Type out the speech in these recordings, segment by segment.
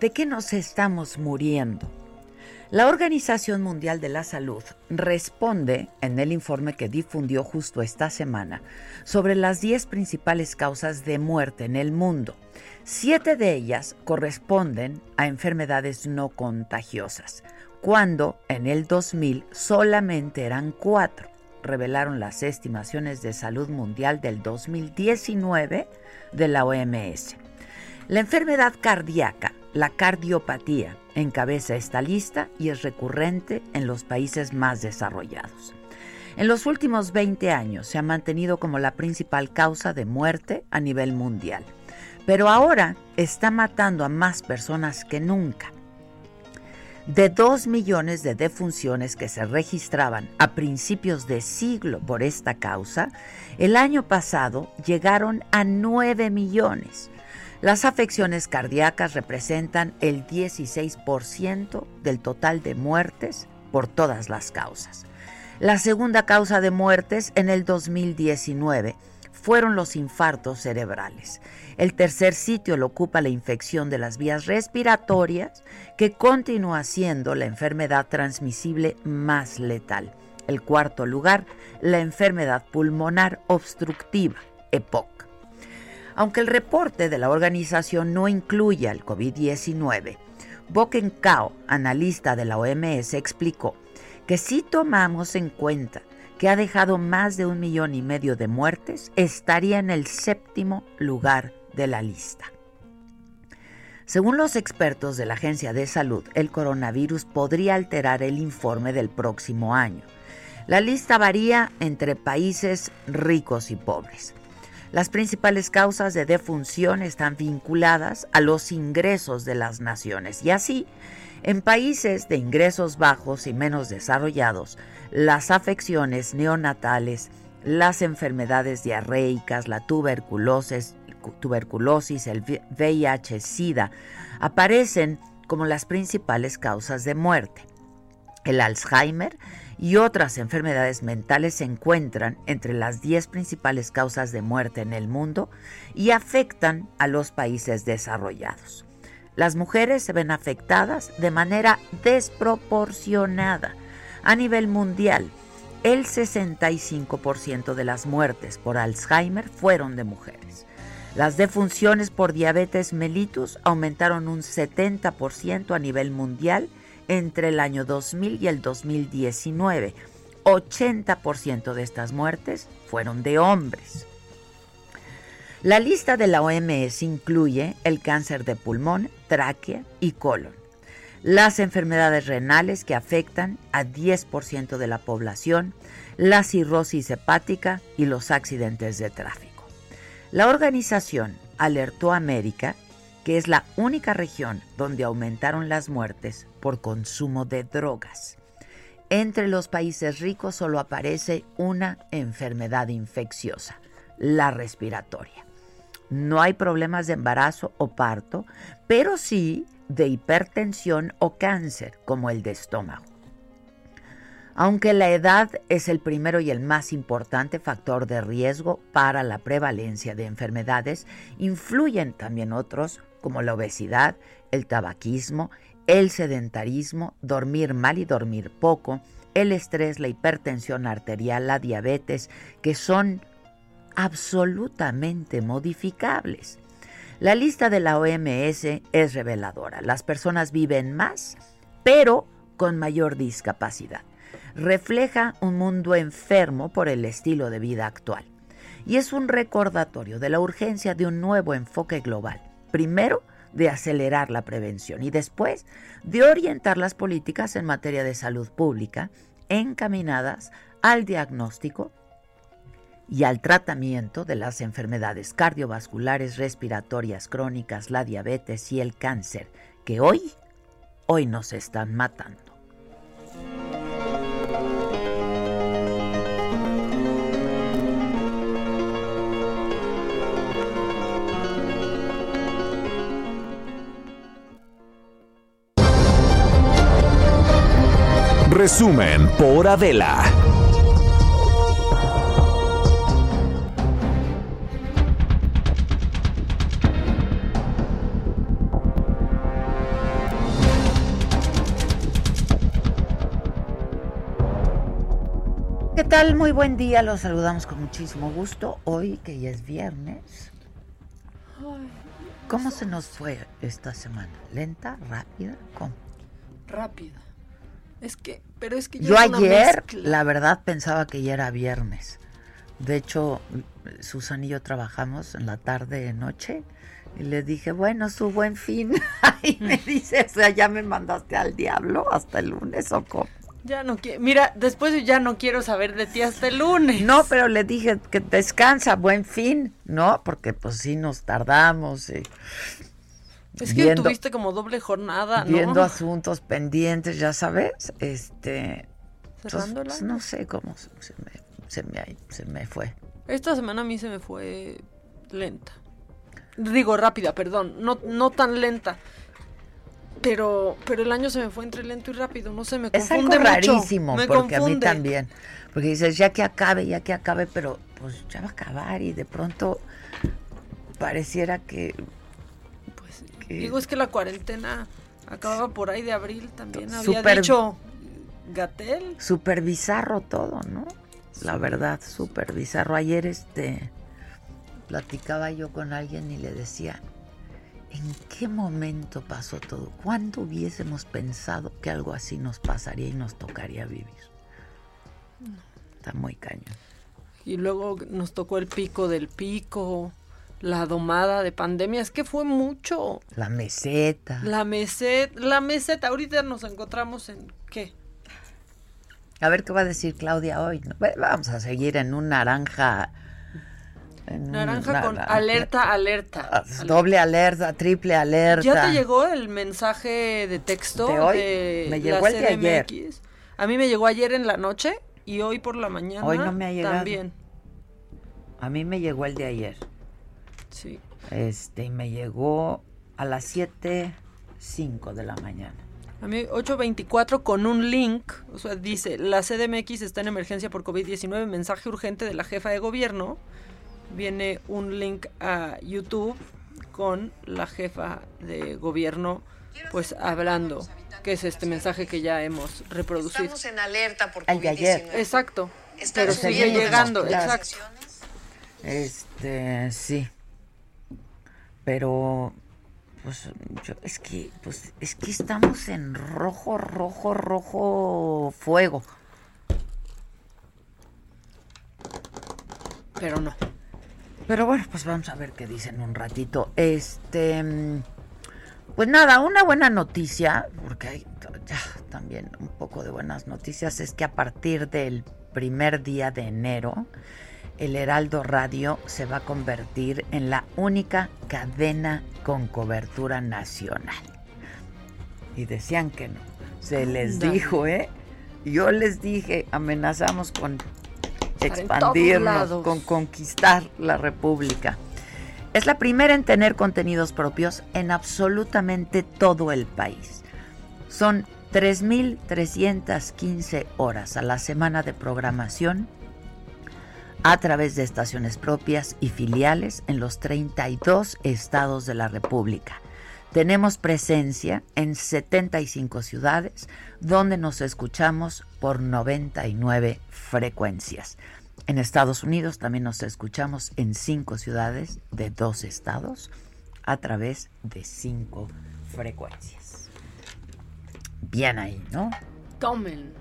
¿De qué nos estamos muriendo? La Organización Mundial de la Salud responde en el informe que difundió justo esta semana sobre las 10 principales causas de muerte en el mundo. Siete de ellas corresponden a enfermedades no contagiosas, cuando en el 2000 solamente eran cuatro, revelaron las estimaciones de salud mundial del 2019 de la OMS. La enfermedad cardíaca, la cardiopatía, encabeza esta lista y es recurrente en los países más desarrollados. En los últimos 20 años se ha mantenido como la principal causa de muerte a nivel mundial, pero ahora está matando a más personas que nunca. De 2 millones de defunciones que se registraban a principios de siglo por esta causa, el año pasado llegaron a 9 millones. Las afecciones cardíacas representan el 16% del total de muertes por todas las causas. La segunda causa de muertes en el 2019 fueron los infartos cerebrales. El tercer sitio lo ocupa la infección de las vías respiratorias, que continúa siendo la enfermedad transmisible más letal. El cuarto lugar, la enfermedad pulmonar obstructiva, EPOC. Aunque el reporte de la organización no incluye al COVID-19, Boken Kao, analista de la OMS, explicó que si tomamos en cuenta que ha dejado más de un millón y medio de muertes, estaría en el séptimo lugar de la lista. Según los expertos de la Agencia de Salud, el coronavirus podría alterar el informe del próximo año. La lista varía entre países ricos y pobres. Las principales causas de defunción están vinculadas a los ingresos de las naciones y así, en países de ingresos bajos y menos desarrollados, las afecciones neonatales, las enfermedades diarreicas, la tuberculosis, tuberculosis, el VIH, SIDA, aparecen como las principales causas de muerte. El Alzheimer y otras enfermedades mentales se encuentran entre las 10 principales causas de muerte en el mundo y afectan a los países desarrollados. Las mujeres se ven afectadas de manera desproporcionada a nivel mundial. El 65% de las muertes por Alzheimer fueron de mujeres. Las defunciones por diabetes mellitus aumentaron un 70% a nivel mundial entre el año 2000 y el 2019. 80% de estas muertes fueron de hombres. La lista de la OMS incluye el cáncer de pulmón, tráquea y colon. las enfermedades renales que afectan a 10% de la población, la cirrosis hepática y los accidentes de tráfico. La organización alertó a América que es la única región donde aumentaron las muertes por consumo de drogas. Entre los países ricos solo aparece una enfermedad infecciosa, la respiratoria. No hay problemas de embarazo o parto, pero sí de hipertensión o cáncer, como el de estómago. Aunque la edad es el primero y el más importante factor de riesgo para la prevalencia de enfermedades, influyen también otros como la obesidad, el tabaquismo, el sedentarismo, dormir mal y dormir poco, el estrés, la hipertensión arterial, la diabetes, que son absolutamente modificables. La lista de la OMS es reveladora. Las personas viven más, pero con mayor discapacidad. Refleja un mundo enfermo por el estilo de vida actual. Y es un recordatorio de la urgencia de un nuevo enfoque global. Primero, de acelerar la prevención y después de orientar las políticas en materia de salud pública encaminadas al diagnóstico y al tratamiento de las enfermedades cardiovasculares, respiratorias crónicas, la diabetes y el cáncer, que hoy, hoy nos están matando. Resumen por Adela. ¿Qué tal? Muy buen día, los saludamos con muchísimo gusto. Hoy que ya es viernes. ¿Cómo se nos fue esta semana? ¿Lenta? ¿Rápida? ¿Cómo? Rápida. Es que, pero es que yo, ayer, la verdad, pensaba que ya era viernes. De hecho, Susan y yo trabajamos en la tarde, noche, y le dije, bueno, su buen fin. y me dice, o sea, ya me mandaste al diablo hasta el lunes o cómo. Ya no quiero, mira, después ya no quiero saber de ti hasta el lunes. No, pero le dije que descansa, buen fin, ¿no? Porque pues sí nos tardamos. Y... Es que tuviste como doble jornada, ¿no? Viendo asuntos pendientes, ya sabes, este... Pues, no sé cómo se me, se, me, se me fue. Esta semana a mí se me fue lenta. Digo rápida, perdón, no, no tan lenta. Pero, pero el año se me fue entre lento y rápido, no sé, me confunde Es algo rarísimo, porque a mí también. Porque dices, ya que acabe, ya que acabe, pero pues ya va a acabar y de pronto pareciera que Digo, es que la cuarentena acababa por ahí de abril también. Había dicho Gatel. Súper bizarro todo, ¿no? La verdad, súper bizarro. Ayer este platicaba yo con alguien y le decía, ¿en qué momento pasó todo? ¿Cuándo hubiésemos pensado que algo así nos pasaría y nos tocaría vivir? Está muy cañón. Y luego nos tocó el pico del pico la domada de pandemia, es que fue mucho. La meseta. La meseta, la meseta, ahorita nos encontramos en qué? A ver qué va a decir Claudia hoy. Vamos a seguir en un naranja. naranja con alerta, alerta, ah, Doble alerta, triple alerta. ¿Ya te llegó el mensaje de texto de, hoy? me llegó el de ayer. A mí me llegó ayer en la noche y hoy por la mañana hoy no me ha llegado. también. A mí me llegó el de ayer. Sí. Este, y me llegó a las 7.05 de la mañana. A mí 8.24 con un link, o sea, dice, la CDMX está en emergencia por COVID-19, mensaje urgente de la jefa de gobierno. Viene un link a YouTube con la jefa de gobierno, pues hablando, que es este mensaje que ya hemos reproducido. Estamos en alerta por COVID-19. Exacto. pero sigue llegando, exacto. Este, sí pero pues yo, es que pues es que estamos en rojo, rojo, rojo fuego. Pero no. Pero bueno, pues vamos a ver qué dicen un ratito. Este Pues nada, una buena noticia, porque hay ya, también un poco de buenas noticias, es que a partir del primer día de enero, el Heraldo Radio se va a convertir en la única cadena con cobertura nacional. Y decían que no. Se les dijo, ¿eh? Yo les dije, amenazamos con expandirnos, con conquistar la República. Es la primera en tener contenidos propios en absolutamente todo el país. Son 3.315 horas a la semana de programación a través de estaciones propias y filiales en los 32 estados de la República. Tenemos presencia en 75 ciudades donde nos escuchamos por 99 frecuencias. En Estados Unidos también nos escuchamos en 5 ciudades de dos estados a través de 5 frecuencias. Bien ahí, ¿no? Tomen.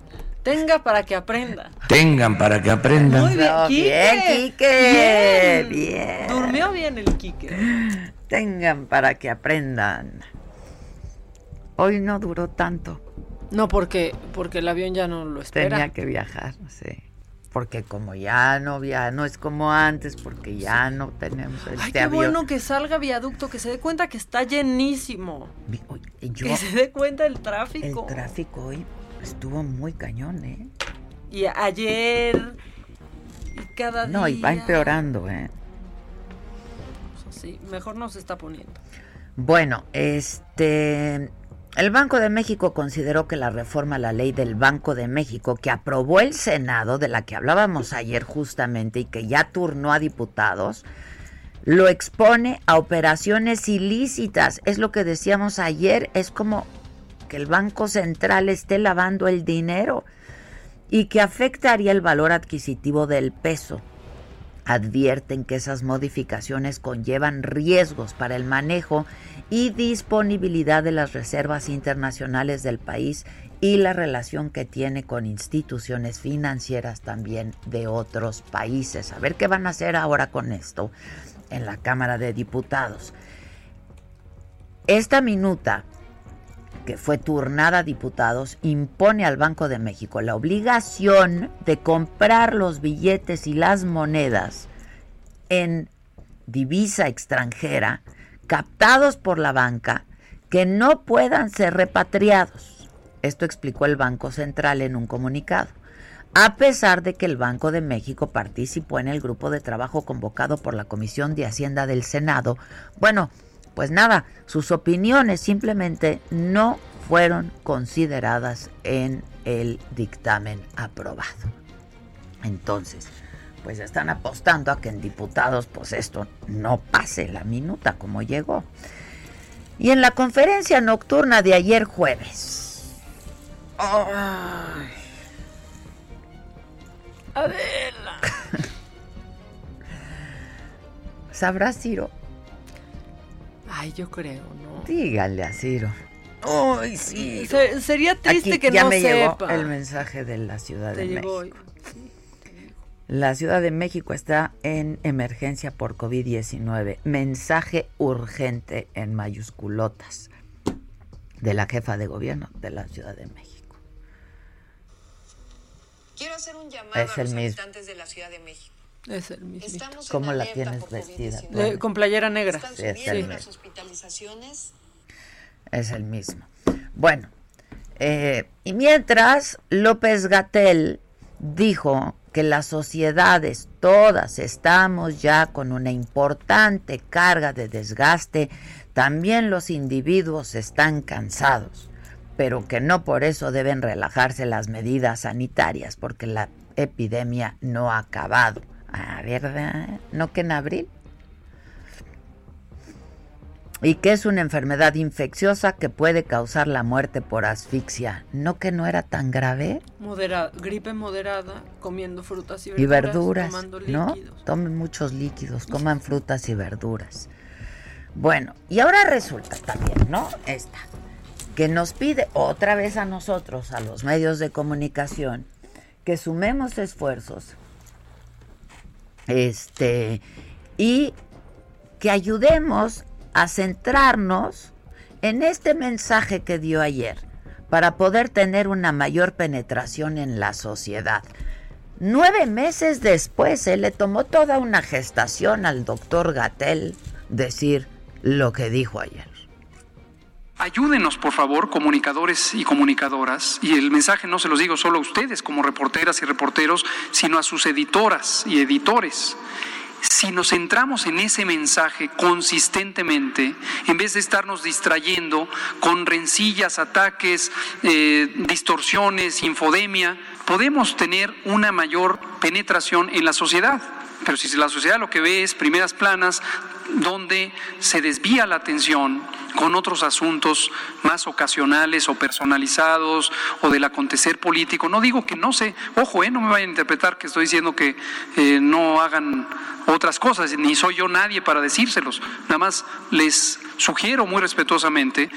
Tenga para que aprenda. Tengan para que aprendan. Muy bien, Quique. Bien, bien. Durmió bien el Quique. Tengan para que aprendan. Hoy no duró tanto. No, porque, porque el avión ya no lo espera. Tenía que viajar, sí. Porque como ya no via no es como antes, porque ya no tenemos este Ay, qué bueno que salga viaducto, que se dé cuenta que está llenísimo. que se dé cuenta el tráfico. El tráfico hoy estuvo muy cañón, ¿eh? Y ayer y cada día. No, y va empeorando, ¿eh? Sí, mejor no se está poniendo. Bueno, este el Banco de México consideró que la reforma a la ley del Banco de México que aprobó el Senado, de la que hablábamos ayer justamente y que ya turnó a diputados, lo expone a operaciones ilícitas. Es lo que decíamos ayer, es como que el Banco Central esté lavando el dinero y que afectaría el valor adquisitivo del peso. Advierten que esas modificaciones conllevan riesgos para el manejo y disponibilidad de las reservas internacionales del país y la relación que tiene con instituciones financieras también de otros países. A ver qué van a hacer ahora con esto en la Cámara de Diputados. Esta minuta que fue turnada a diputados, impone al Banco de México la obligación de comprar los billetes y las monedas en divisa extranjera captados por la banca que no puedan ser repatriados. Esto explicó el Banco Central en un comunicado. A pesar de que el Banco de México participó en el grupo de trabajo convocado por la Comisión de Hacienda del Senado, bueno, pues nada, sus opiniones simplemente no fueron consideradas en el dictamen aprobado. Entonces, pues están apostando a que en diputados pues esto no pase la minuta como llegó. Y en la conferencia nocturna de ayer jueves. Ay. Adela. ¿Sabrá Ciro? Ay, yo creo, ¿no? Dígale a Ciro. Ay, sí. sería triste Aquí que ya no me sepa. llegó el mensaje de la Ciudad Te de llegó México. La Ciudad de México está en emergencia por COVID-19. Mensaje urgente en mayusculotas de la jefa de gobierno de la Ciudad de México. Quiero hacer un llamado Es a el los mismo. habitantes de la Ciudad de México. Es el mismo. Estamos en ¿Cómo la tienes vestida? COVID-19. Bueno, con playera negra. Están Sí, es el las hospitalizaciones. Es el mismo. Bueno, eh, y mientras López Gatel dijo que las sociedades todas estamos ya con una importante carga de desgaste, también los individuos están cansados, pero que no por eso deben relajarse las medidas sanitarias, porque la epidemia no ha acabado. Ah, ¿verdad? ¿No que en abril? y que es una enfermedad infecciosa que puede causar la muerte por asfixia. ¿No que no era tan grave? Modera- gripe moderada, comiendo frutas y Y verduras, verduras, tomando ¿no? líquidos. Tomen muchos líquidos, coman frutas y verduras. Bueno, y ahora resulta también, ¿no? Esta, que nos pide otra vez a nosotros, a los medios de comunicación, que sumemos esfuerzos este, y que ayudemos a centrarnos en este mensaje que dio ayer, para poder tener una mayor penetración en la sociedad. Nueve meses después, se le tomó toda una gestación al doctor Gatel decir lo que dijo ayer. Ayúdenos, por favor, comunicadores y comunicadoras, y el mensaje no se los digo solo a ustedes como reporteras y reporteros, sino a sus editoras y editores. Si nos centramos en ese mensaje consistentemente, en vez de estarnos distrayendo con rencillas, ataques, eh, distorsiones, infodemia, podemos tener una mayor penetración en la sociedad. Pero si la sociedad lo que ve es primeras planas donde se desvía la atención con otros asuntos más ocasionales o personalizados o del acontecer político. No digo que no sé, ojo, eh, no me vayan a interpretar que estoy diciendo que eh, no hagan otras cosas, ni soy yo nadie para decírselos. Nada más les sugiero muy respetuosamente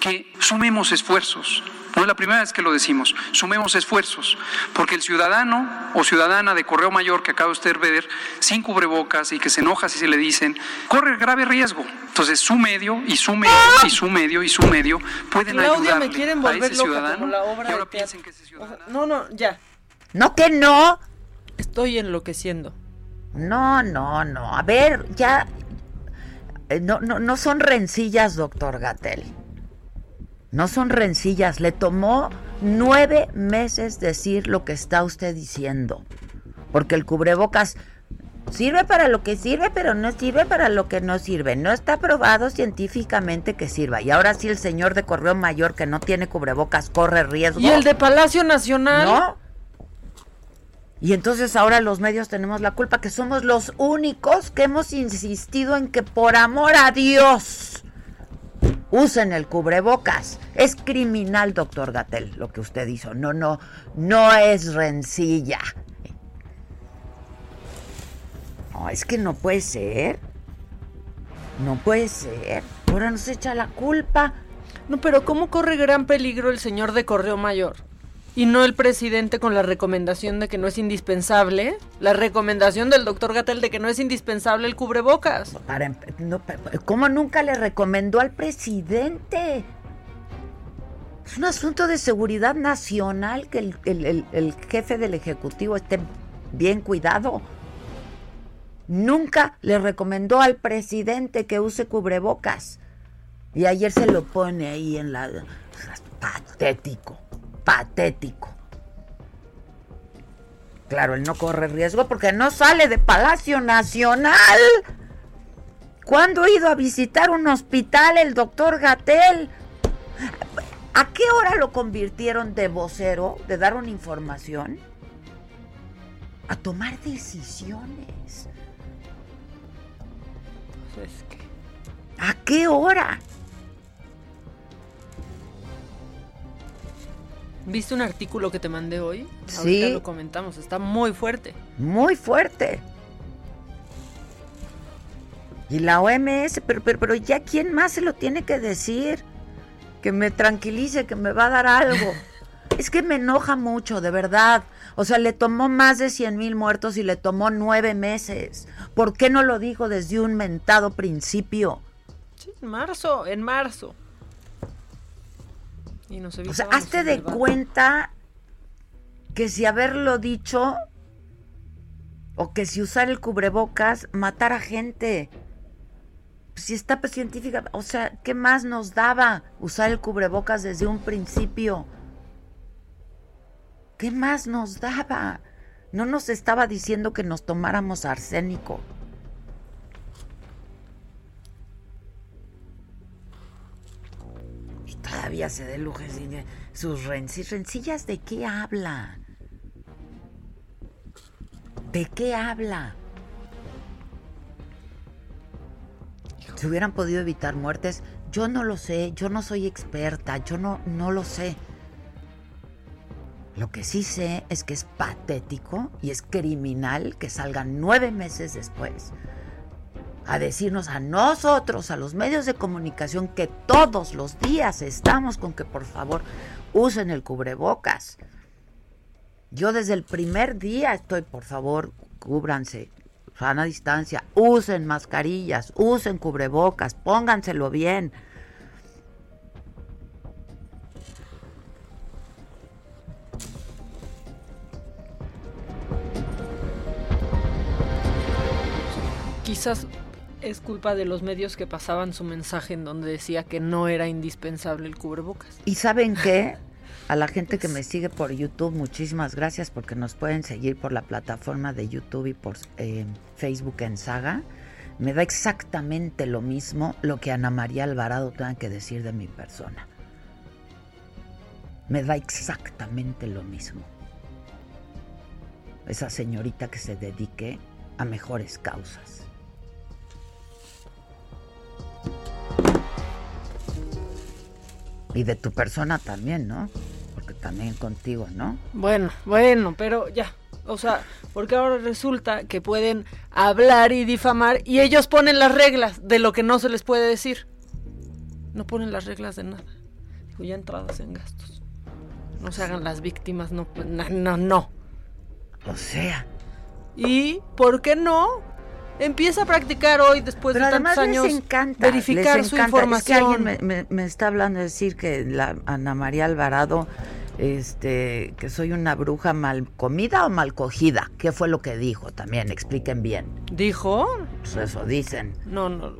que sumemos esfuerzos. No es la primera vez que lo decimos. Sumemos esfuerzos, porque el ciudadano o ciudadana de Correo Mayor que acaba usted de ver sin cubrebocas y que se enoja si se le dicen, corre grave riesgo. Entonces su medio y su medio y su medio y su medio pueden quieren a volver ese loca ciudadano como la obra y ahora de piensen que ese ciudadano no, no, ya. No que no. Estoy enloqueciendo. No, no, no. A ver, ya. eh, No, no, no son rencillas, doctor Gatel. No son rencillas. Le tomó nueve meses decir lo que está usted diciendo. Porque el cubrebocas sirve para lo que sirve, pero no sirve para lo que no sirve. No está probado científicamente que sirva. Y ahora sí el señor de Correo Mayor que no tiene cubrebocas corre riesgo. ¿Y el de Palacio Nacional? ¿No? Y entonces ahora los medios tenemos la culpa que somos los únicos que hemos insistido en que por amor a Dios usen el cubrebocas. Es criminal, doctor Gatel, lo que usted hizo. No, no, no es rencilla. No, es que no puede ser. No puede ser. Ahora nos echa la culpa. No, pero ¿cómo corre gran peligro el señor de Correo Mayor? Y no el presidente con la recomendación de que no es indispensable. La recomendación del doctor Gatel de que no es indispensable el cubrebocas. Para, no, ¿Cómo nunca le recomendó al presidente? Es un asunto de seguridad nacional que el- el jefe del Ejecutivo esté bien cuidado. Nunca le recomendó al presidente que use cubrebocas. Y ayer se lo pone ahí en la... Patético, patético. Claro, él no corre riesgo porque no sale de Palacio Nacional. ¿Cuándo ha ido a visitar un hospital el doctor Gatel? ¿A qué hora lo convirtieron de vocero, de dar una información? A tomar decisiones. Pues es que... ¿A qué hora? ¿Viste un artículo que te mandé hoy? Sí. Ahorita lo comentamos, está muy fuerte. Muy fuerte. Y la OMS, pero, pero, pero ya quién más se lo tiene que decir. Que me tranquilice, que me va a dar algo. es que me enoja mucho, de verdad. O sea, le tomó más de 100 mil muertos y le tomó nueve meses. ¿Por qué no lo dijo desde un mentado principio? Sí, en marzo, en marzo. Nos O sea, hazte de cuenta que si haberlo dicho o que si usar el cubrebocas matara gente. Si está pues, científica, o sea, ¿qué más nos daba usar el cubrebocas desde un principio? ¿Qué más nos daba? No nos estaba diciendo que nos tomáramos arsénico. Todavía se de sus rencillas. ¿Rencillas de qué habla? ¿De qué habla? Si hubieran podido evitar muertes, yo no lo sé, yo no soy experta, yo no, no lo sé. Lo que sí sé es que es patético y es criminal que salgan nueve meses después a decirnos a nosotros, a los medios de comunicación, que todos los días estamos con que por favor usen el cubrebocas. Yo desde el primer día estoy, por favor, cúbranse, sana distancia, usen mascarillas, usen cubrebocas, pónganselo bien. Quizás es culpa de los medios que pasaban su mensaje en donde decía que no era indispensable el cubrebocas. ¿Y saben qué? A la gente que me sigue por YouTube, muchísimas gracias porque nos pueden seguir por la plataforma de YouTube y por eh, Facebook en Saga. Me da exactamente lo mismo lo que Ana María Alvarado tenga que decir de mi persona. Me da exactamente lo mismo. Esa señorita que se dedique a mejores causas. Y de tu persona también, ¿no? Porque también contigo, ¿no? Bueno, bueno, pero ya. O sea, porque ahora resulta que pueden hablar y difamar y ellos ponen las reglas de lo que no se les puede decir. No ponen las reglas de nada. Digo, ya entradas en gastos. No se hagan las víctimas, no, no, no. no. O sea. ¿Y por qué no? Empieza a practicar hoy, después Pero de tantos además años, les encanta, verificar les su información. Es que alguien me, me- me está hablando de decir que la Ana María Alvarado, este, que soy una bruja mal comida o mal cogida. ¿Qué fue lo que dijo? También expliquen bien. ¿Dijo? Pues eso dicen. No, no.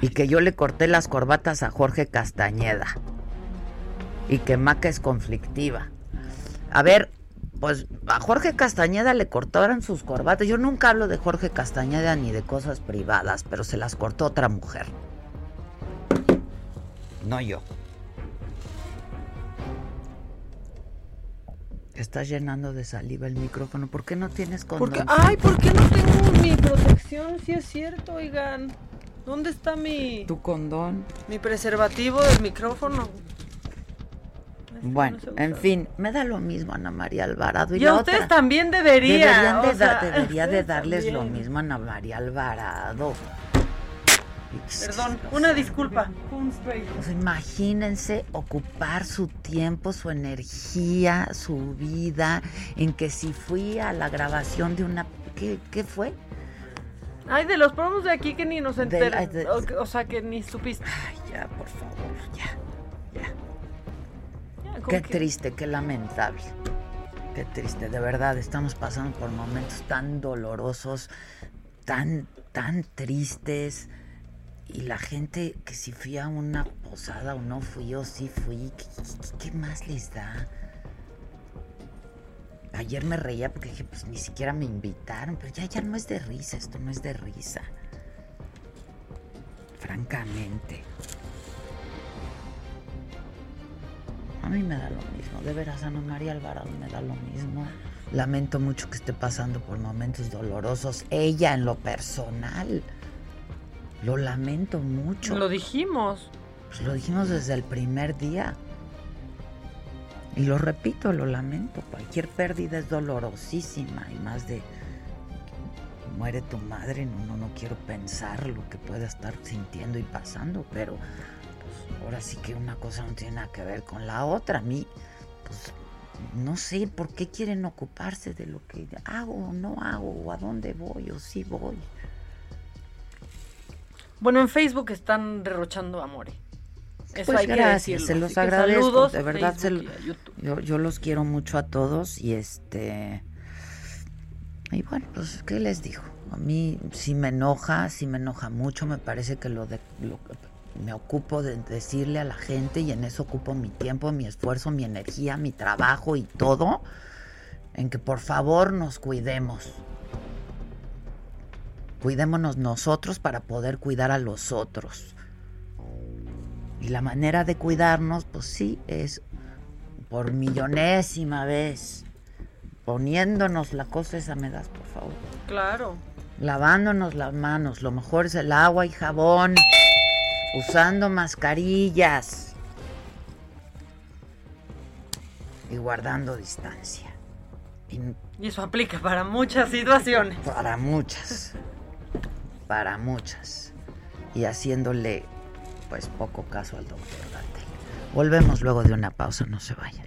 Y que yo le corté las corbatas a Jorge Castañeda. Y que Maca es conflictiva. A ver, pues a Jorge Castañeda le cortaron sus corbatas. Yo nunca hablo de Jorge Castañeda ni de cosas privadas, pero se las cortó otra mujer. No yo. Estás llenando de saliva el micrófono. ¿Por qué no tienes condón? Porque, ay, ¿por qué no tengo mi protección? Si es cierto, oigan. ¿Dónde está mi, Tu condón. mi preservativo del micrófono? Bueno, no en fin, me da lo mismo Ana María Alvarado. Y, Y a la ustedes otra. también debería. Deberían de sea, debería de darles lo mismo a Ana María Alvarado. Perdón, una disculpa. Pues imagínense ocupar su tiempo, su energía, su vida, en que si fui a la grabación de una... ¿Qué, qué fue? Ay, de los promos de aquí que ni nos enteramos. o, o sea, que ni supiste. Ay, ya, por favor, ya, ya. Qué que- triste, qué lamentable. Qué triste, de verdad, estamos pasando por momentos tan dolorosos, tan, tan tristes. Y la gente que si fui a una posada o no fui o sí fui, ¿qué, qué- qué más les da? Ayer me reía porque dije, pues ni siquiera me invitaron, pero ya, ya no es de risa, esto no es de risa. Francamente. A mí me da lo mismo, de veras, Ana María Alvarado me da lo mismo. Lamento mucho que esté pasando por momentos dolorosos, ella en lo personal. Lo lamento mucho. Lo dijimos. Pues lo dijimos desde el primer día. Y lo repito, lo lamento. Cualquier pérdida es dolorosísima y más de muere tu madre, no, no, no quiero pensar lo que pueda estar sintiendo y pasando, pero ahora sí que una cosa no tiene nada que ver con la otra. A mí, pues no sé por qué quieren ocuparse de lo que hago o no hago, o a dónde voy o sí voy. Bueno, en Facebook están derrochando amor. Eso Pues hay que gracias, decirlo. se los Así que agradezco, saludos de verdad se lo-. Yo, yo los quiero mucho a todos y este. Y bueno, pues, ¿qué les digo? A mí sí me enoja, sí me enoja mucho. Me parece que lo de. Lo, me ocupo de decirle a la gente y en eso ocupo mi tiempo, mi esfuerzo, mi energía, mi trabajo y todo. En que por favor nos cuidemos. Cuidémonos nosotros para poder cuidar a los otros. Y la manera de cuidarnos, pues sí, es por millonésima vez poniéndonos la cosa esa me das, por favor. Claro. Lavándonos las manos, lo mejor es el agua y jabón, usando mascarillas y guardando distancia. Y Y eso aplica para muchas situaciones. para muchas, para muchas. Y haciéndole pues poco caso al doctor Gatel. Volvemos luego de una pausa, no se vayan.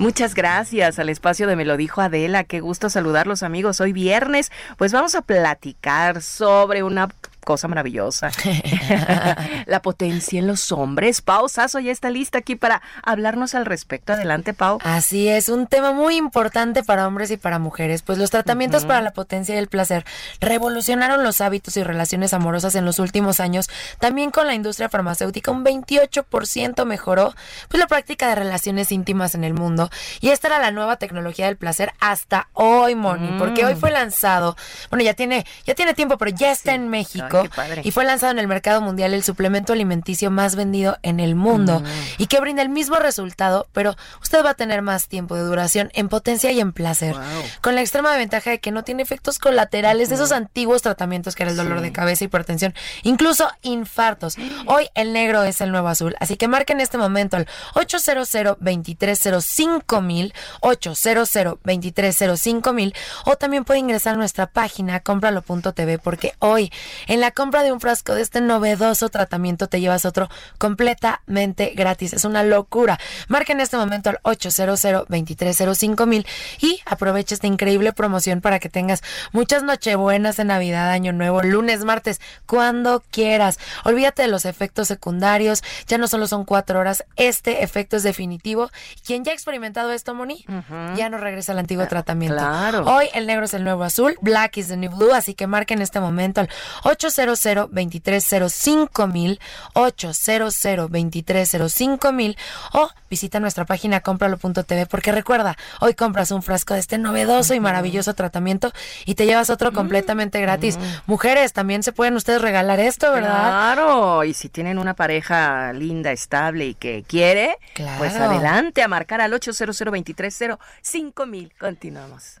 Muchas gracias al espacio de Me lo dijo Adela. Qué gusto saludarlos amigos. Hoy viernes, pues vamos a platicar sobre una cosa maravillosa. la potencia en los hombres. Pau Sasso ya está lista aquí para hablarnos al respecto. Adelante, Pau. Así es, un tema muy importante para hombres y para mujeres, pues los tratamientos para la potencia y el placer revolucionaron los hábitos y relaciones amorosas en los últimos años. También con la industria farmacéutica un 28% mejoró pues la práctica de relaciones íntimas en el mundo. Y esta era la nueva tecnología del placer hasta hoy, Moni, porque hoy fue lanzado. Bueno, ya tiene ya tiene tiempo, pero ya está en México y fue lanzado en el mercado mundial el suplemento alimenticio más vendido en el mundo mm. y que brinda el mismo resultado, pero usted va a tener más tiempo de duración en potencia y en placer. Con la extrema ventaja de que no tiene efectos colaterales de esos antiguos tratamientos que era el dolor de cabeza, hipertensión, incluso infartos. Hoy el negro es el nuevo azul, así que marque en este momento al 800 2305 mil 800 2305 mil o también puede ingresar a nuestra página cómpralo.tv porque hoy en la compra de un frasco de este novedoso tratamiento te llevas otro completamente gratis. Es una locura. Marca en este momento al 800 2305 mil y aprovecha esta increíble promoción para que tengas muchas nochebuenas en Navidad, Año Nuevo, lunes, martes, cuando quieras. Olvídate de los efectos secundarios. Ya no solo son cuatro horas. Este efecto es definitivo. Quien ya ha experimentado esto, Moni, ya no regresa al antiguo tratamiento. Claro. Hoy el negro es el nuevo azul, black is the new blue, así que marca en este momento al 800 2305 mil 800 2305 mil o visita nuestra página cómpralo.tv porque recuerda, hoy compras un frasco de este novedoso y maravilloso tratamiento y te llevas otro completamente gratis. Mujeres, también se pueden ustedes regalar esto, ¿verdad? Claro, y si tienen una pareja linda, estable y que quiere, pues adelante a marcar al 800 2305 mil. Continuamos.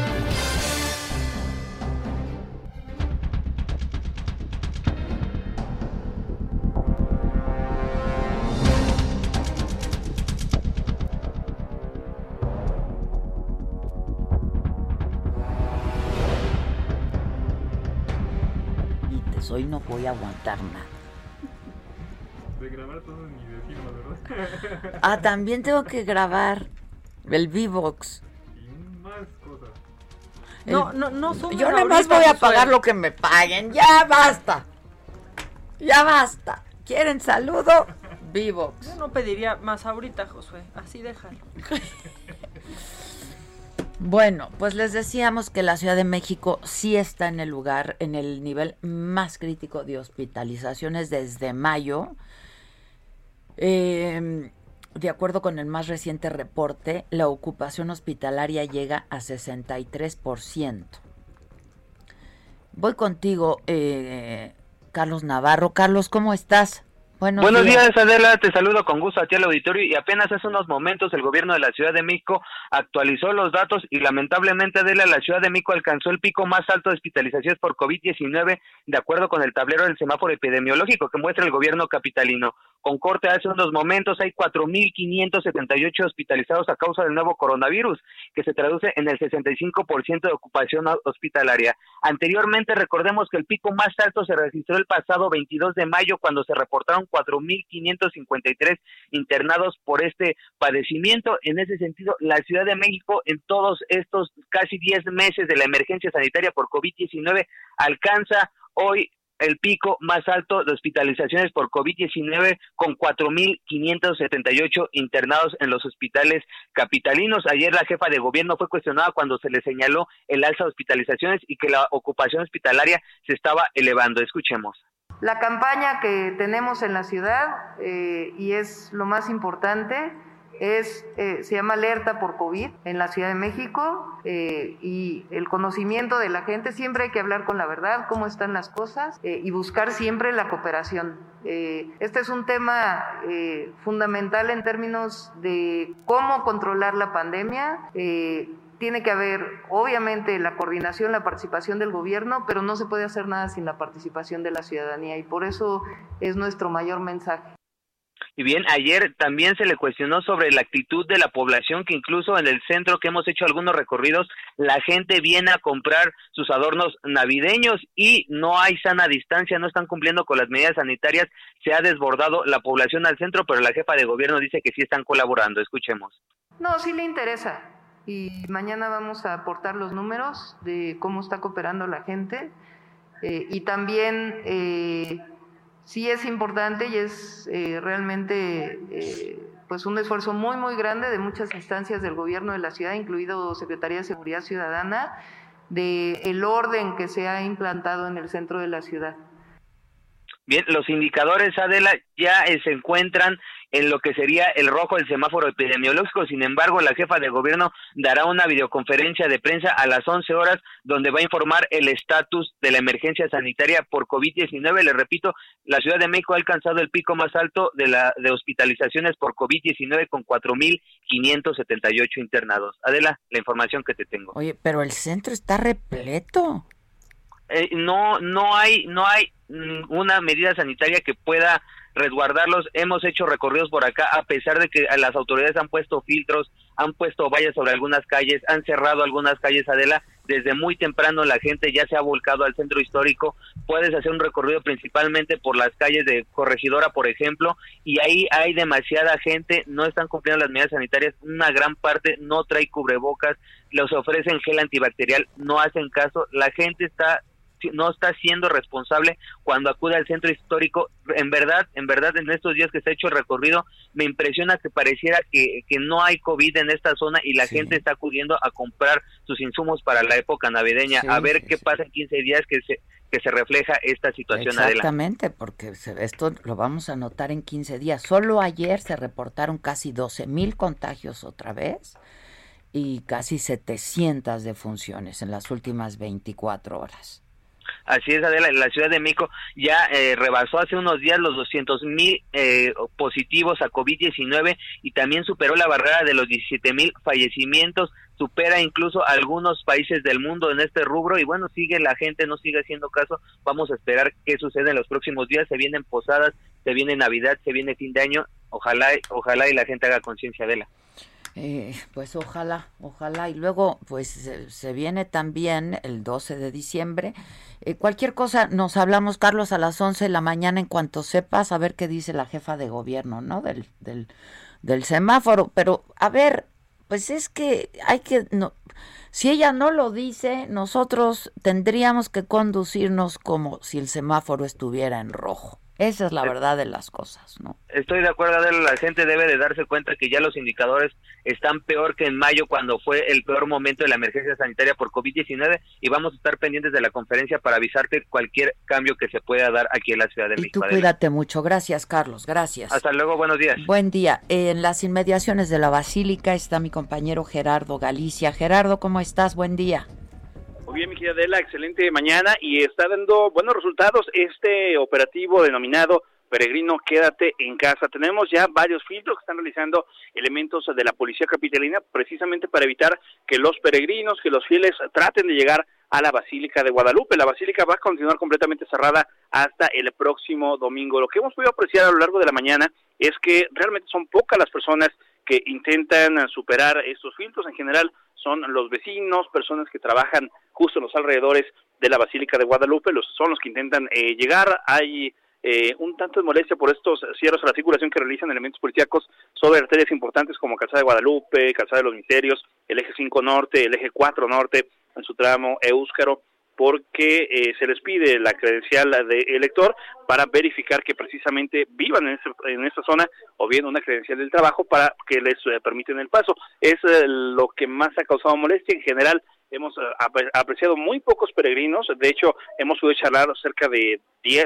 Hoy no voy a aguantar nada. De grabar todo ni decirlo, ¿verdad? Ah, también tengo que grabar el V-Box. Y más cosas. No, no, no Yo nada más voy a pagar lo que me paguen. Ya basta. Ya basta. ¿Quieren saludo? V-Box. Yo no pediría más ahorita, Josué. Así déjalo. Bueno, pues les decíamos que la Ciudad de México sí está en el lugar, en el nivel más crítico de hospitalizaciones desde mayo. Em, de acuerdo con el más reciente reporte, la ocupación hospitalaria llega a 63%. Voy contigo, eh, Carlos Navarro. Carlos, ¿cómo estás? Buenos, días. Adela. Te saludo con gusto aquí al auditorio y apenas hace unos momentos el gobierno de la Ciudad de México actualizó los datos y lamentablemente, Adela, la Ciudad de México alcanzó el pico más alto de hospitalizaciones por COVID-19 de acuerdo con el tablero del semáforo epidemiológico que muestra el gobierno capitalino. Con corte hace unos momentos hay 4.578 hospitalizados a causa del nuevo coronavirus, que se traduce en el 65% de ocupación hospitalaria. Anteriormente, recordemos que el pico más alto se registró el pasado 22 de mayo cuando se reportaron 4.553 internados por este padecimiento. En ese sentido, la Ciudad de México en todos estos casi 10 meses de la emergencia sanitaria por COVID-19 alcanza hoy el pico más alto de hospitalizaciones por COVID-19 con 4.578 internados en los hospitales capitalinos. Ayer la jefa de gobierno fue cuestionada cuando se le señaló el alza de hospitalizaciones y que la ocupación hospitalaria se estaba elevando. Escuchemos. La campaña que tenemos en la ciudad, eh, y es lo más importante, es, eh, se llama alerta por COVID en la Ciudad de México eh, y el conocimiento de la gente, siempre hay que hablar con la verdad, cómo están las cosas eh, y buscar siempre la cooperación. este es un tema fundamental en términos de cómo controlar la pandemia tiene que haber, obviamente, la coordinación, la participación del gobierno, pero no se puede hacer nada sin la participación de la ciudadanía y por eso es nuestro mayor mensaje. Y bien, ayer también se le cuestionó sobre la actitud de la población, que incluso en el centro que hemos hecho algunos recorridos, la gente viene a comprar sus adornos navideños y no hay sana distancia, no están cumpliendo con las medidas sanitarias, se ha desbordado la población al centro, pero la jefa de gobierno dice que sí están colaborando. Escuchemos. No, sí le interesa. Y mañana vamos a aportar los números de cómo está cooperando la gente. Eh, y también eh, sí es importante y es eh, realmente eh, pues un esfuerzo muy muy grande de muchas instancias del gobierno de la ciudad, incluido Secretaría de Seguridad Ciudadana, de el orden que se ha implantado en el centro de la ciudad. Bien, los indicadores, Adela, ya se encuentran en lo que sería el rojo del semáforo epidemiológico. Sin embargo, la jefa de gobierno dará una videoconferencia de prensa a las 11 horas donde va a informar el estatus de la emergencia sanitaria por COVID-19. Le repito, la Ciudad de México ha alcanzado el pico más alto de la de hospitalizaciones por COVID-19 con 4.578 internados. Adela, la información que te tengo. Oye, pero el centro está repleto. Eh, no, no hay, no hay una medida sanitaria que pueda resguardarlos. Hemos hecho recorridos por acá, a pesar de que las autoridades han puesto filtros, han puesto vallas sobre algunas calles, han cerrado algunas calles, Adela. Desde muy temprano la gente ya se ha volcado al centro histórico. Puedes hacer un recorrido principalmente por las calles de Corregidora, por ejemplo, y ahí hay demasiada gente, no están cumpliendo las medidas sanitarias, una gran parte no trae cubrebocas, los ofrecen gel antibacterial, no hacen caso, la gente está no está siendo responsable cuando acude al centro histórico. En verdad, en verdad, en estos días que se ha hecho el recorrido, me impresiona que pareciera que, que no hay COVID en esta zona y la gente está acudiendo a comprar sus insumos para la época navideña, a ver qué pasa en 15 días que se que se refleja esta situación. Exactamente, porque esto lo vamos a notar en 15 días. Solo ayer se reportaron casi 12 mil contagios otra vez y casi 700 defunciones en las últimas 24 horas. Así es, Adela, la Ciudad de México ya eh, rebasó hace unos días los 200 mil eh, positivos a COVID-19 y también superó la barrera de los 17 mil fallecimientos, supera incluso algunos países del mundo en este rubro y bueno, sigue la gente, no sigue haciendo caso, vamos a esperar qué sucede en los próximos días, se vienen posadas, se viene Navidad, se viene fin de año, ojalá, ojalá y la gente haga conciencia, Adela. Eh, pues ojalá, ojalá. Y luego, pues se, viene también el 12 de diciembre. Eh, cualquier cosa, nos hablamos, Carlos, a las 11 de la mañana en cuanto sepas, a ver qué dice la jefa de gobierno, ¿no? Del, del, del semáforo. Pero, a ver, pues es que hay que... No, si ella no lo dice, nosotros tendríamos que conducirnos como si el semáforo estuviera en rojo. Esa es la verdad de las cosas, ¿no? Estoy de acuerdo, la gente debe de darse cuenta que ya los indicadores están peor que en mayo cuando fue el peor momento de la emergencia sanitaria por COVID-19 y vamos a estar pendientes de la conferencia para avisarte cualquier cambio que se pueda dar aquí en la Ciudad de y México. Tú cuídate mucho, gracias Carlos, gracias. Hasta luego, buenos días. Buen día. En las inmediaciones de la Basílica está mi compañero Gerardo Galicia. Gerardo, ¿cómo estás? Buen día. Muy bien, mi querida Adela, excelente mañana y está dando buenos resultados este operativo denominado Peregrino, quédate en casa. Tenemos ya varios filtros que están realizando elementos de la Policía Capitalina precisamente para evitar que los peregrinos, que los fieles traten de llegar a la Basílica de Guadalupe. La Basílica va a continuar completamente cerrada hasta el próximo domingo. Lo que hemos podido apreciar a lo largo de la mañana es que realmente son pocas las personas que intentan superar estos filtros. En general son los vecinos, personas que trabajan justo en los alrededores de la Basílica de Guadalupe, los, son los que intentan eh, llegar. Hay eh, un tanto de molestia por estos cierres a la circulación que realizan elementos policíacos sobre arterias importantes como Calzada de Guadalupe, Calzada de los Misterios, el eje 5 norte, el eje 4 norte en su tramo Eúscaro porque eh, se les pide la credencial de elector para verificar que precisamente vivan en, en esta zona o bien una credencial del trabajo para que les eh, permiten el paso. Es eh, lo que más ha causado molestia. En general, hemos apreciado muy pocos peregrinos. De hecho, hemos podido charlar cerca de 10,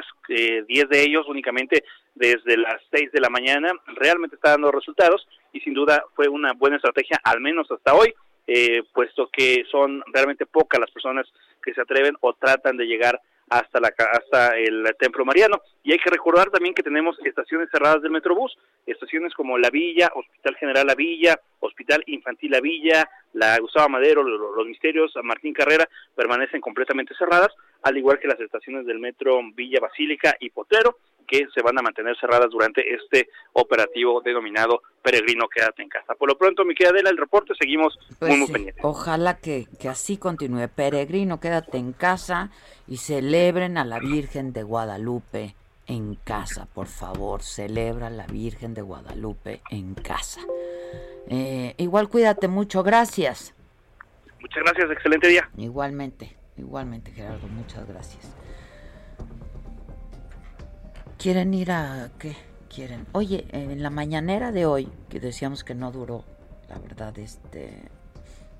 10 de ellos únicamente desde las 6 de la mañana, realmente está dando resultados y sin duda fue una buena estrategia, al menos hasta hoy, eh, puesto que son realmente pocas las personas que se atreven o tratan de llegar hasta la hasta el templo mariano. Y hay que recordar también que tenemos estaciones cerradas del Metrobús estaciones como la Villa Hospital General La Villa Hospital Infantil La Villa la Gustavo Madero los, los Misterios Martín Carrera permanecen completamente cerradas al igual que las estaciones del metro Villa Basílica y Potrero que se van a mantener cerradas durante este operativo denominado Peregrino Quédate en Casa. Por lo pronto, mi querida Adela, el reporte seguimos Pues muy, muy sí, pendientes. Ojalá que, que así continúe. Peregrino, quédate en casa y celebren a la Virgen de Guadalupe en casa, por favor. Celebra a la Virgen de Guadalupe en casa. Eh, igual cuídate mucho, gracias. Muchas gracias, excelente día. Igualmente, igualmente Gerardo, muchas gracias. ¿Quieren ir a qué? ¿Quieren? Oye, en la mañanera de hoy, que decíamos que no duró, la verdad, este,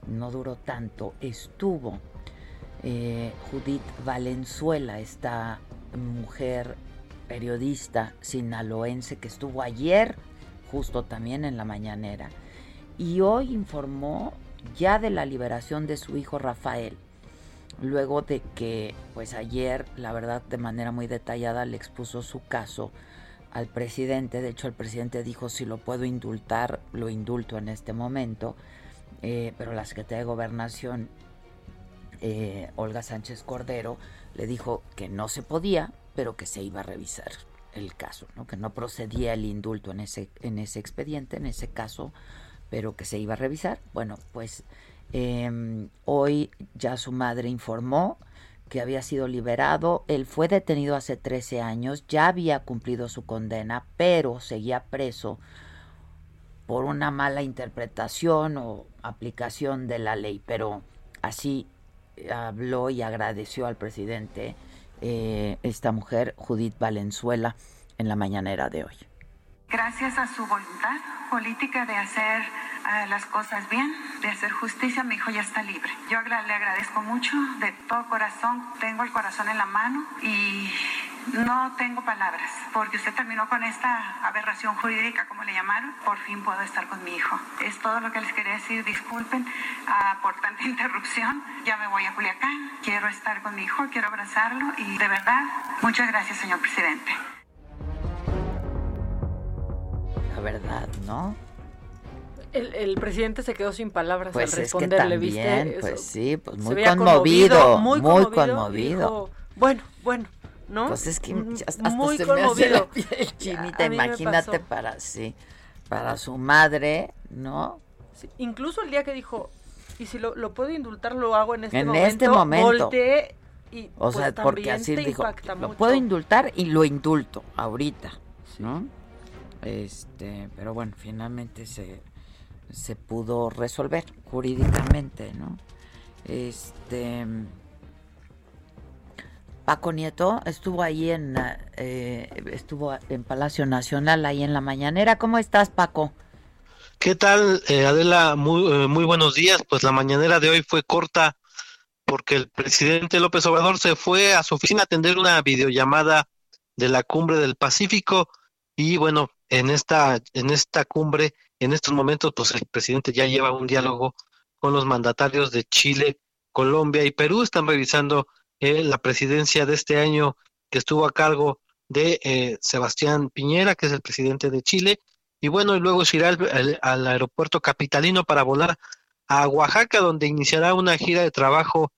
no duró tanto, estuvo eh, Judith Valenzuela, esta mujer periodista sinaloense que estuvo ayer, justo también en la mañanera, y hoy informó ya de la liberación de su hijo Rafael luego de que pues ayer la verdad de manera muy detallada le expuso su caso al presidente. De hecho el presidente dijo si lo puedo indultar lo indulto en este momento eh, pero la secretaria de gobernación eh, Olga Sánchez Cordero le dijo que no se podía pero que se iba a revisar el caso no que no procedía el indulto en ese en ese expediente en ese caso pero que se iba a revisar. Bueno pues eh, hoy ya su madre informó que había sido liberado. Él fue detenido hace 13 años, ya había cumplido su condena, pero seguía preso por una mala interpretación o aplicación de la ley. Pero así habló y agradeció al presidente eh, esta mujer, Judith Valenzuela, en la mañanera de hoy. Gracias a su voluntad política de hacer las cosas bien, de hacer justicia, mi hijo ya está libre. Yo le agradezco mucho de todo corazón, tengo el corazón en la mano y no tengo palabras, porque usted terminó con esta aberración jurídica, como le llamaron, por fin puedo estar con mi hijo. Es todo lo que les quería decir, disculpen uh, por tanta interrupción, ya me voy a Culiacán, quiero estar con mi hijo, quiero abrazarlo y de verdad, muchas gracias, señor presidente. La verdad, ¿no? El, el, presidente se quedó sin palabras pues al responderle, es que también, ¿viste? Pues sí, pues muy conmovido, conmovido, muy conmovido. Muy conmovido. Dijo, bueno, bueno, ¿no? Pues es que hasta muy se conmovido. me hace la piel chinita, imagínate para sí, para su madre, ¿no? Sí, incluso el día que dijo, y si lo, lo puedo indultar, lo hago en este en momento. este momento. Volteé y o pues, sea, porque así dijo, mucho. lo puedo indultar y lo indulto ahorita, ¿no? Este, pero bueno, finalmente se se pudo resolver jurídicamente, ¿no? Este Paco Nieto estuvo ahí en eh, estuvo en Palacio Nacional ahí en la mañanera. ¿Cómo estás, Paco? ¿Qué tal, eh, Adela? Muy, eh, muy buenos días. Pues la mañanera de hoy fue corta porque el presidente López Obrador se fue a su oficina a atender una videollamada de la cumbre del Pacífico y bueno, en esta en esta cumbre en estos momentos pues el presidente ya lleva un diálogo con los mandatarios de Chile, Colombia y Perú. Están revisando eh, la presidencia de este año que estuvo a cargo de eh, Sebastián Piñera, que es el presidente de Chile, y bueno, y luego se irá al, aeropuerto capitalino para volar a Oaxaca, donde iniciará una gira de trabajo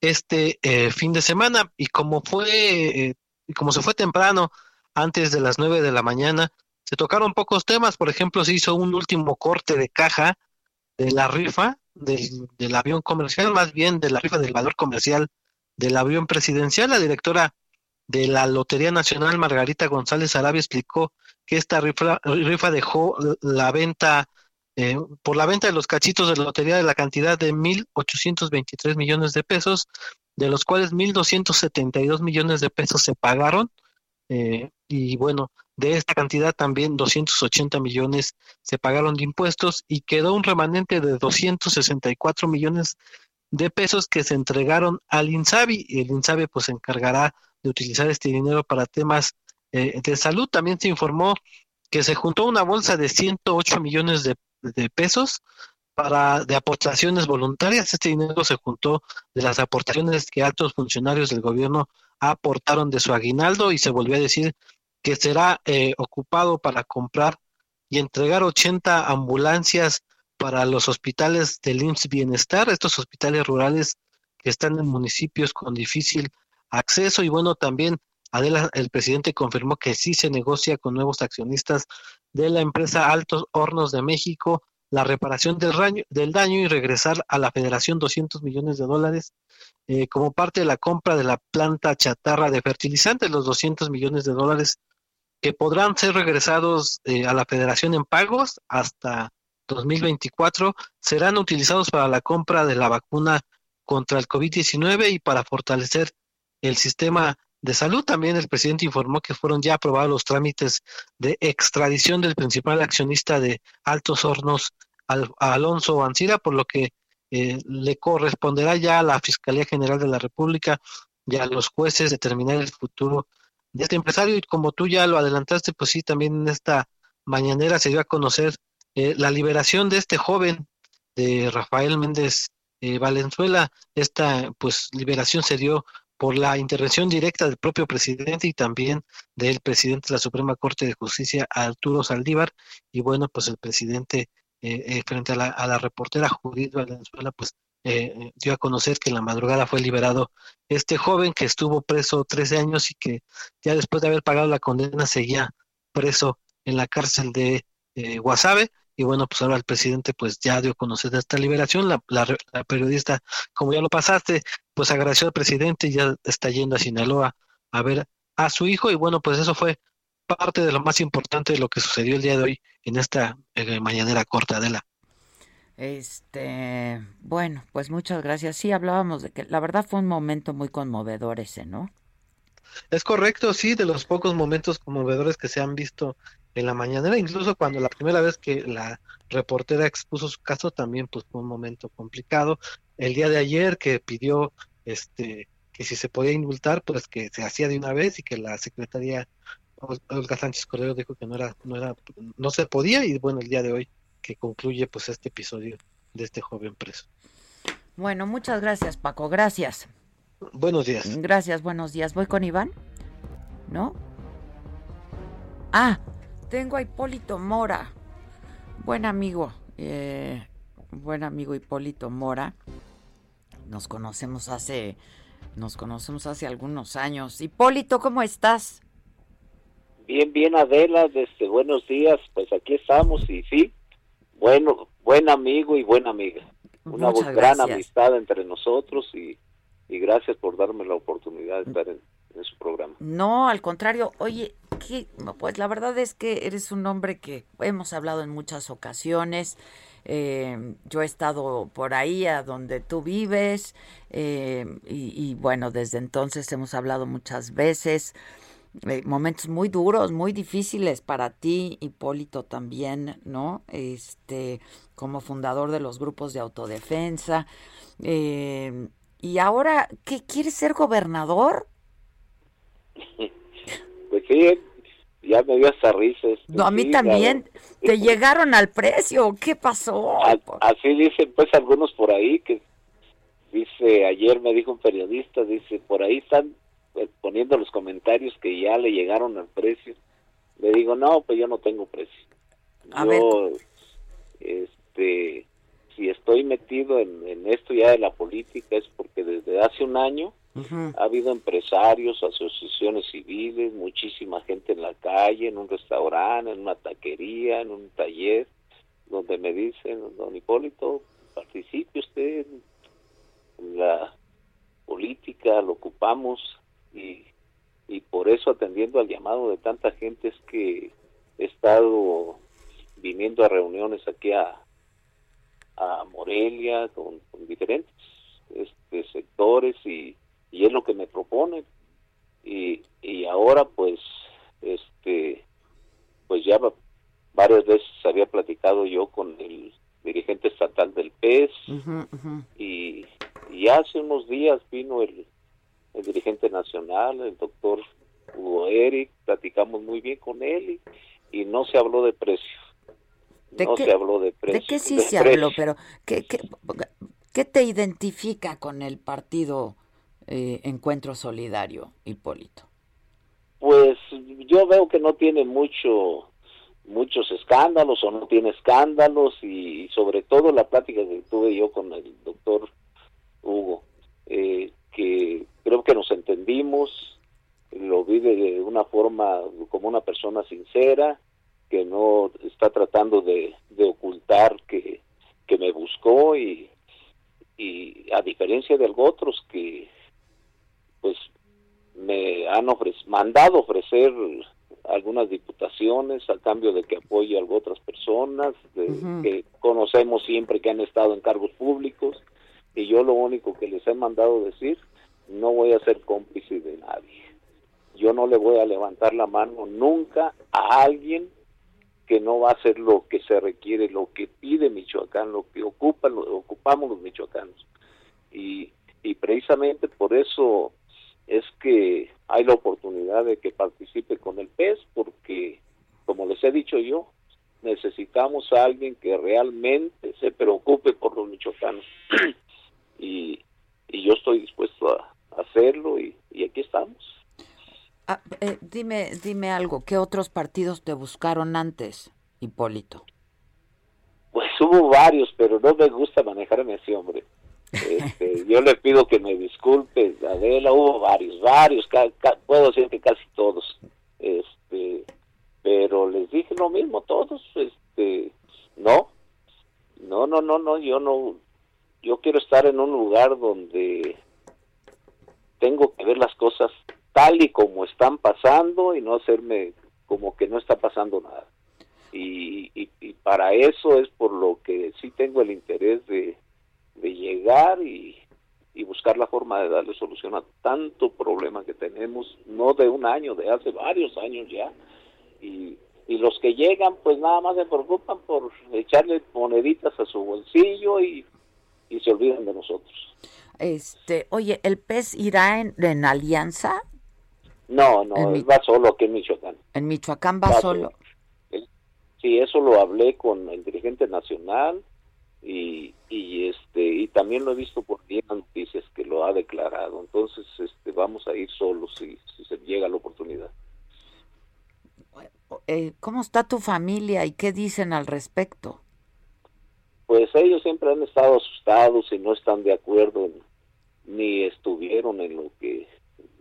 este eh, fin de semana, y como fue, eh, como se fue temprano, antes de las nueve de la mañana, se tocaron pocos temas, por ejemplo, se hizo un último corte de caja de la rifa del, del, avión comercial, más bien de la rifa del valor comercial del avión presidencial. La directora de la Lotería Nacional, Margarita González Arabia, explicó que esta rifa, rifa dejó la venta, eh, por la venta de los cachitos de la lotería de la cantidad de 1.823 millones de pesos, de los cuales 1.272 millones de pesos se pagaron. Eh, y bueno, de esta cantidad también 280 millones se pagaron de impuestos y quedó un remanente de 264 millones de pesos que se entregaron al INSABI y el INSABI pues se encargará de utilizar este dinero para temas eh, de Salud. También se informó que se juntó una bolsa de 108 millones de, de pesos para de aportaciones voluntarias. Este dinero se juntó de las aportaciones que altos funcionarios del gobierno aportaron de su aguinaldo y se volvió a decir que será eh, ocupado para comprar y entregar 80 ambulancias para los hospitales del IMSS Bienestar, estos hospitales rurales que están en municipios con difícil acceso. Y bueno, también Adela, el presidente confirmó que sí se negocia con nuevos accionistas de la empresa Altos Hornos de México la reparación del, daño, y regresar a la federación 200 millones de dólares eh, como parte de la compra de la planta chatarra de fertilizantes, los 200 millones de dólares que podrán ser regresados eh, a la federación en pagos hasta 2024 serán utilizados para la compra de la vacuna contra el COVID-19 y para fortalecer el sistema de salud. También el presidente informó que fueron ya aprobados los trámites de extradición del principal accionista de Altos Hornos, al, Alonso Ancira, por lo que eh, le corresponderá ya a la Fiscalía General de la República y a los jueces determinar el futuro de este empresario. Y como tú ya lo adelantaste, pues sí, también en esta mañanera se dio a conocer eh, la liberación de este joven, de Rafael Méndez eh, Valenzuela. Esta pues liberación se dio por la intervención directa del propio presidente y también del presidente de la Suprema Corte de Justicia, Arturo Saldívar. Y bueno, pues el presidente, eh, eh, frente a la, a la reportera Judith Valenzuela, pues eh, dio a conocer que en la madrugada fue liberado este joven que estuvo preso 13 años y que ya después de haber pagado la condena seguía preso en la cárcel de Guasave y bueno, pues ahora el presidente pues ya dio a conocer de esta liberación, la, la, periodista, como ya lo pasaste, pues agradeció al presidente y ya está yendo a Sinaloa a ver a su hijo y bueno, pues eso fue parte de lo más importante de lo que sucedió el día de hoy en esta eh, mañanera corta de la. Este, bueno, pues muchas gracias. Sí, hablábamos de que la verdad fue un momento muy conmovedor ese, ¿no? Es correcto, sí, de los pocos momentos conmovedores que se han visto en la mañanera, incluso cuando la primera vez que la reportera expuso su caso también pues fue un momento complicado. El día de ayer que pidió este que si se podía indultar, pues que se hacía de una vez y que la secretaría Olga Sánchez Cordero dijo que no era no era no se podía y bueno, el día de hoy que concluye pues este episodio de este joven preso. Bueno, muchas gracias, Paco, gracias. Buenos días. Gracias, buenos días. ¿Voy con Iván? ¿No? Ah, tengo a Hipólito Mora, buen amigo, eh, buen amigo Hipólito Mora. Nos conocemos hace, nos conocemos hace algunos años. Hipólito, ¿cómo estás? Bien, bien, Adela, desde buenos días, pues aquí estamos y sí, bueno, buen amigo y buena amiga. Una gran amistad entre nosotros y, y gracias por darme la oportunidad de estar en, en su programa. No, al contrario, oye, pues la verdad es que eres un hombre que hemos hablado en muchas ocasiones. Eh, yo he estado por ahí a donde tú vives eh, y, bueno, desde entonces hemos hablado muchas veces. Eh, momentos muy duros, muy difíciles para ti, Hipólito también, ¿no? Este, como fundador de los grupos de autodefensa. y ahora, ¿qué quieres ser gobernador? Pues sí, ya me dio hasta risas. No, a mí también. ¿Te llegaron al precio? ¿Qué pasó? así dicen pues algunos por ahí que dice, ayer me dijo un periodista, dice, por ahí están poniendo los comentarios que ya le llegaron al precio. Le digo, no, pues yo no tengo precio. yo, este, si estoy metido en, en esto ya de la política es porque desde hace un año ha habido empresarios, asociaciones civiles, muchísima gente en la calle, en un restaurante, en una taquería, en un taller, donde me dicen, don Hipólito, participe usted en la política, lo ocupamos y, y por eso atendiendo al llamado de tanta gente es que he estado viniendo a reuniones aquí a, a Morelia con, con diferentes este, sectores y y es lo que me propone. Y, y ahora pues este pues ya varias veces había platicado yo con el dirigente estatal del PES Y, y hace unos días vino el, el dirigente nacional el doctor Hugo Eric platicamos muy bien con él y, y no se habló de precio. ¿De no qué- se habló de precio. ¿De qué sí de se precio. habló? Pero, ¿qué, qué, qué te identifica con el partido eh, Encuentro Solidario, Hipólito? Pues yo veo que no tiene mucho muchos escándalos o no tiene escándalos y, sobre todo la plática que tuve yo con el doctor Hugo, eh, que creo que nos entendimos, lo vi de una forma como una persona sincera, que no está tratando de, de ocultar que, que me buscó y, y a diferencia de otros que pues me han ofrec- mandado ofrecer algunas diputaciones a cambio de que apoye a otras personas de- que conocemos siempre que han estado en cargos públicos y yo lo único que les he mandado decir no voy a ser cómplice de nadie yo no le voy a levantar la mano nunca a alguien que no va a hacer lo que se requiere, lo que pide Michoacán, lo que ocupa, lo ocupamos los michoacanos. Y, y precisamente por eso es que hay la oportunidad de que participe con el PES, porque, como les he dicho yo, necesitamos a alguien que realmente se preocupe por los michoacanos. y, y yo estoy dispuesto a hacerlo y, y aquí estamos. Ah, eh, dime, dime algo, ¿qué otros partidos te buscaron antes, Hipólito? Pues hubo varios, pero no me gusta manejarme así, hombre. Este, yo le pido que me disculpe, Adela, hubo varios, varios, ca- ca- puedo decir que casi todos. Este, pero les dije lo mismo todos, este, no, no, no, no, no, yo no, yo quiero estar en un lugar donde tengo que ver las cosas tal y como están pasando y no hacerme como que no está pasando nada. Y, y, para eso es por lo que sí tengo el interés de, de llegar y, buscar la forma de darle solución a tanto problema que tenemos, no de un año, de hace varios años ya. Y, los que llegan, pues nada más se preocupan por echarle moneditas a su bolsillo y se olvidan de nosotros. Este, oye, ¿el PES irá en, en alianza? No, no, mi- va solo aquí en Michoacán. En Michoacán va Va solo. Sí, eso lo hablé con el dirigente nacional y, y este y también lo he visto por bien noticias que lo ha declarado. Entonces, este vamos a ir solos si, si se llega la oportunidad. Eh, ¿Cómo está tu familia y qué dicen al respecto? Pues ellos siempre han estado asustados y no están de acuerdo en- ni estuvieron en lo que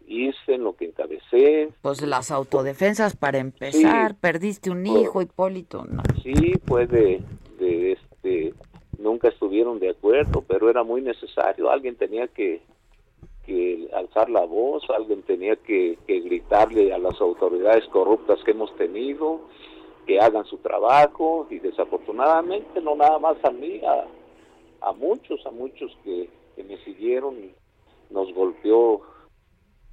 hice, en lo que encabecé. Pues las autodefensas para empezar, Sí. perdiste un Pues- hijo, Hipólito, no. Sí, pues de, de este nunca estuvieron de acuerdo, pero era muy necesario. Alguien tenía que, que alzar la voz, alguien tenía que, que gritarle a las autoridades corruptas que hemos tenido que hagan su trabajo y desafortunadamente no nada más a mí, a, a muchos, a muchos que, que me siguieron, nos golpeó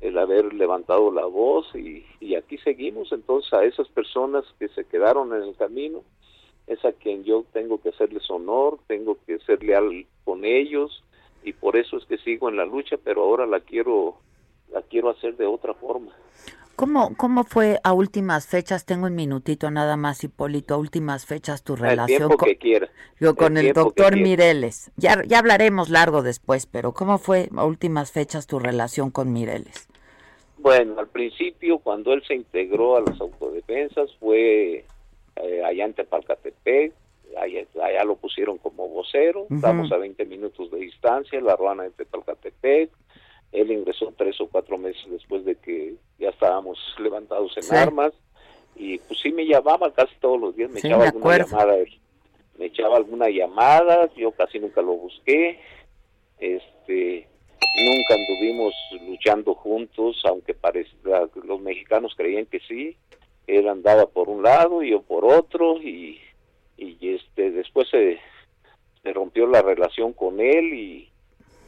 el haber levantado la voz y, y aquí seguimos. Entonces a esas personas que se quedaron en el camino, es a quien yo tengo que hacerles honor, tengo que ser leal con ellos y por eso es que sigo en la lucha, pero ahora la quiero la quiero hacer de otra forma. ¿Cómo, ¿Cómo fue a últimas fechas? Tengo un minutito nada más, Hipólito, a últimas fechas tu El relación con, que quiera. yo, con el, doctor. Mireles. Ya, ya hablaremos largo después, pero ¿cómo fue a últimas fechas tu relación con Mireles? Bueno, al principio, cuando él se integró a las autodefensas, fue eh, allá en Tepalcatepec, allá, allá lo pusieron como vocero, estamos a 20 minutos de distancia, la ruana de Tepalcatepec, él ingresó tres o cuatro meses después de que ya estábamos levantados en Sí. armas, y pues sí me llamaba casi todos los días, me Sí, echaba me alguna llamada, me echaba alguna llamada, yo casi nunca lo busqué, este nunca anduvimos luchando juntos, aunque parecía, los mexicanos creían que sí, él andaba por un lado y yo por otro y, y este después se, se rompió la relación con él y,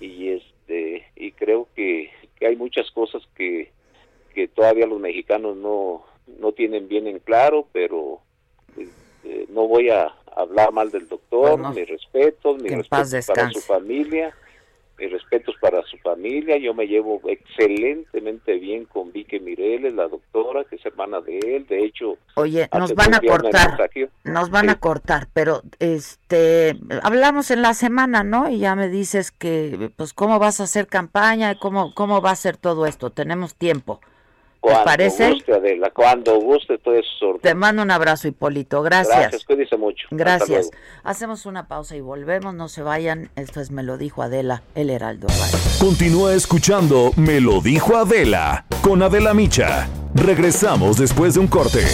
y este y creo que, que hay muchas cosas que, que todavía los mexicanos no, no tienen bien en claro, pero eh, no voy a habbar mal del doctor, Bueno, mis respetos, mi respeto para su familia mis respetos para su familia, yo me llevo excelentemente bien con Vicky Mireles, la doctora, que es hermana de él, de hecho... Oye, nos van a cortar, nos van a cortar, pero este, hablamos en la semana, ¿no? Y ya me dices que, pues, cómo vas a hacer campaña, cómo, cómo va a ser todo esto. Tenemos tiempo. ¿Te Cuando parece? guste, Adela, cuando guste, todo eso. Te mando un abrazo, Hipólito. Gracias. Gracias, cuídese mucho. Gracias. Hacemos una pausa y volvemos. No se vayan. Esto es Me lo dijo Adela, el Heraldo Radio. Continúa escuchando Me lo dijo Adela con Adela Micha. Regresamos después de un corte.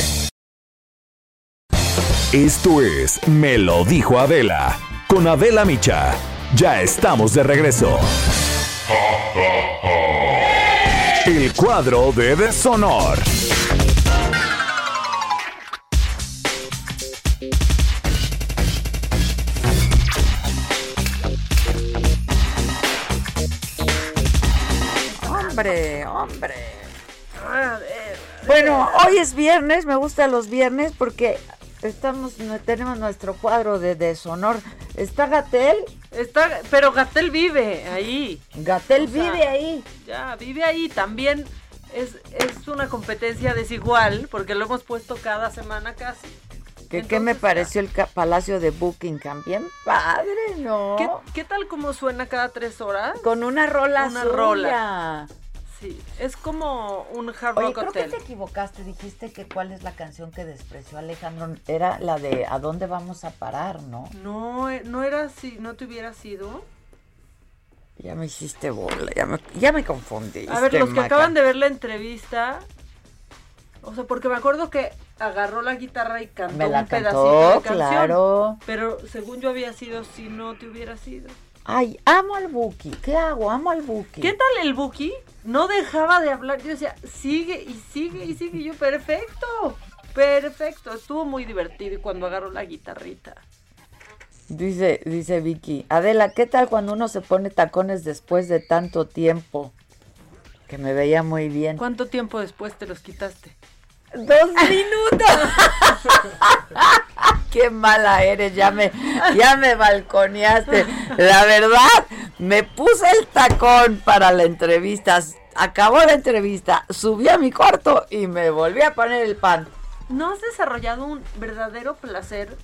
Esto es Me lo dijo Adela con Adela Micha. Ya estamos de regreso. El cuadro de deshonor. Hombre, hombre. Bueno, hoy es viernes, me gustan los viernes porque estamos tenemos nuestro cuadro de deshonor. ¿Está Gatel? Está, pero Gatel vive ahí. Gatel O sea, vive ahí. Ya, vive ahí. También es, es una competencia desigual porque lo hemos puesto cada semana casi. ¿Qué, qué me pareció el Palacio de Buckingham? Bien padre, ¿no? ¿Qué, qué tal como suena cada tres horas? Con una rola Una suya. rola. Sí, es como un hard Oye, rock creo que te equivocaste. Dijiste que cuál es la canción que despreció Alejandro. Era la de ¿A dónde vamos a parar, no? No, eh, no era así, no te hubiera sido. Ya me hiciste bola, ya me, ya me confundí. A ver, los que acaban de ver la entrevista, o sea, porque me acuerdo que agarró la guitarra y cantó Me la un cantó, pedacito de canción. claro. Pero según yo había sido si no te hubiera sido. Ay, amo al Buki. ¿Qué hago? Amo al Buki. ¿Qué tal el Buki? No dejaba de hablar. Yo decía, sigue y sigue y sigue. Y yo, perfecto, perfecto. Estuvo muy divertido y cuando agarró la guitarrita. Dice, dice Vicky. Adela, ¿qué tal cuando uno se pone tacones después de tanto tiempo? Que me veía muy bien. ¿Cuánto tiempo después te los quitaste? Dos minutos. Qué mala eres, ya me, ya me balconeaste. La verdad, me puse el tacón para la entrevista. Acabó la entrevista, subí a mi cuarto y me volví a poner el pan. ¿No has desarrollado un verdadero placer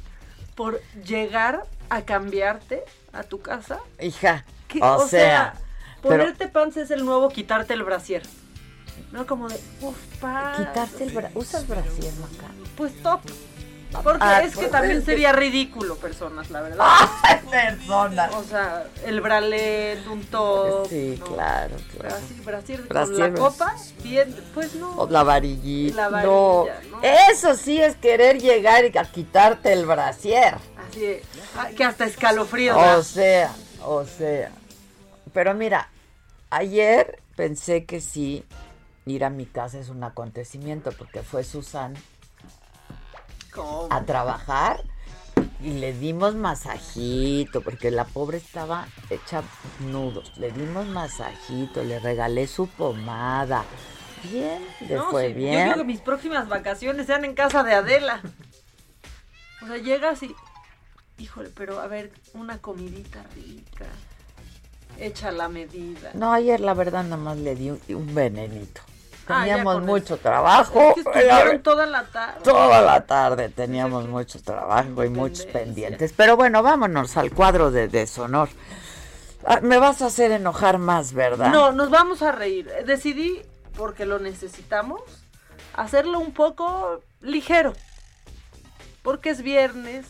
por llegar a cambiarte a tu casa? Hija, ¿Qué? o, sea, pero ponerte pants es el nuevo quitarte el brasier. No como de, uff, pa. quitarte el bra ¿Usas brasier, Maca? Pues top. Porque Ah, es que pues, también es sería ridículo, personas, la verdad. ¡Ay, personas! O sea, el bralet, un top. Sí, ¿no? claro, claro. Brasier, brasier con la copa, bien, pues no. O la varillita. La varilla, ¿no? Eso sí es querer llegar y a quitarte el brasier. Así de, ah, que hasta escalofrío. O sea, o sea. Pero mira, ayer pensé que sí, ir a mi casa es un acontecimiento, porque fue Susan ¿Cómo? a trabajar y le dimos masajito, porque la pobre estaba hecha nudos. Le dimos masajito, le regalé su pomada. Bien, le No, fue sí, Yo bien. digo que mis próximas vacaciones sean en casa de Adela. O sea, llegas y. Híjole, pero a ver, una comidita rica. Hecha la medida. No, ayer la verdad nada más le di un, un venenito. Ah, Teníamos mucho eso. trabajo. Es que estuvieron toda la tarde. Toda la tarde teníamos mucho trabajo y muchos pendientes. Pero bueno, vámonos al cuadro de deshonor. Ah, Me vas a hacer enojar más, ¿verdad? No, nos vamos a reír. Decidí, porque lo necesitamos, hacerlo un poco ligero. Porque es viernes,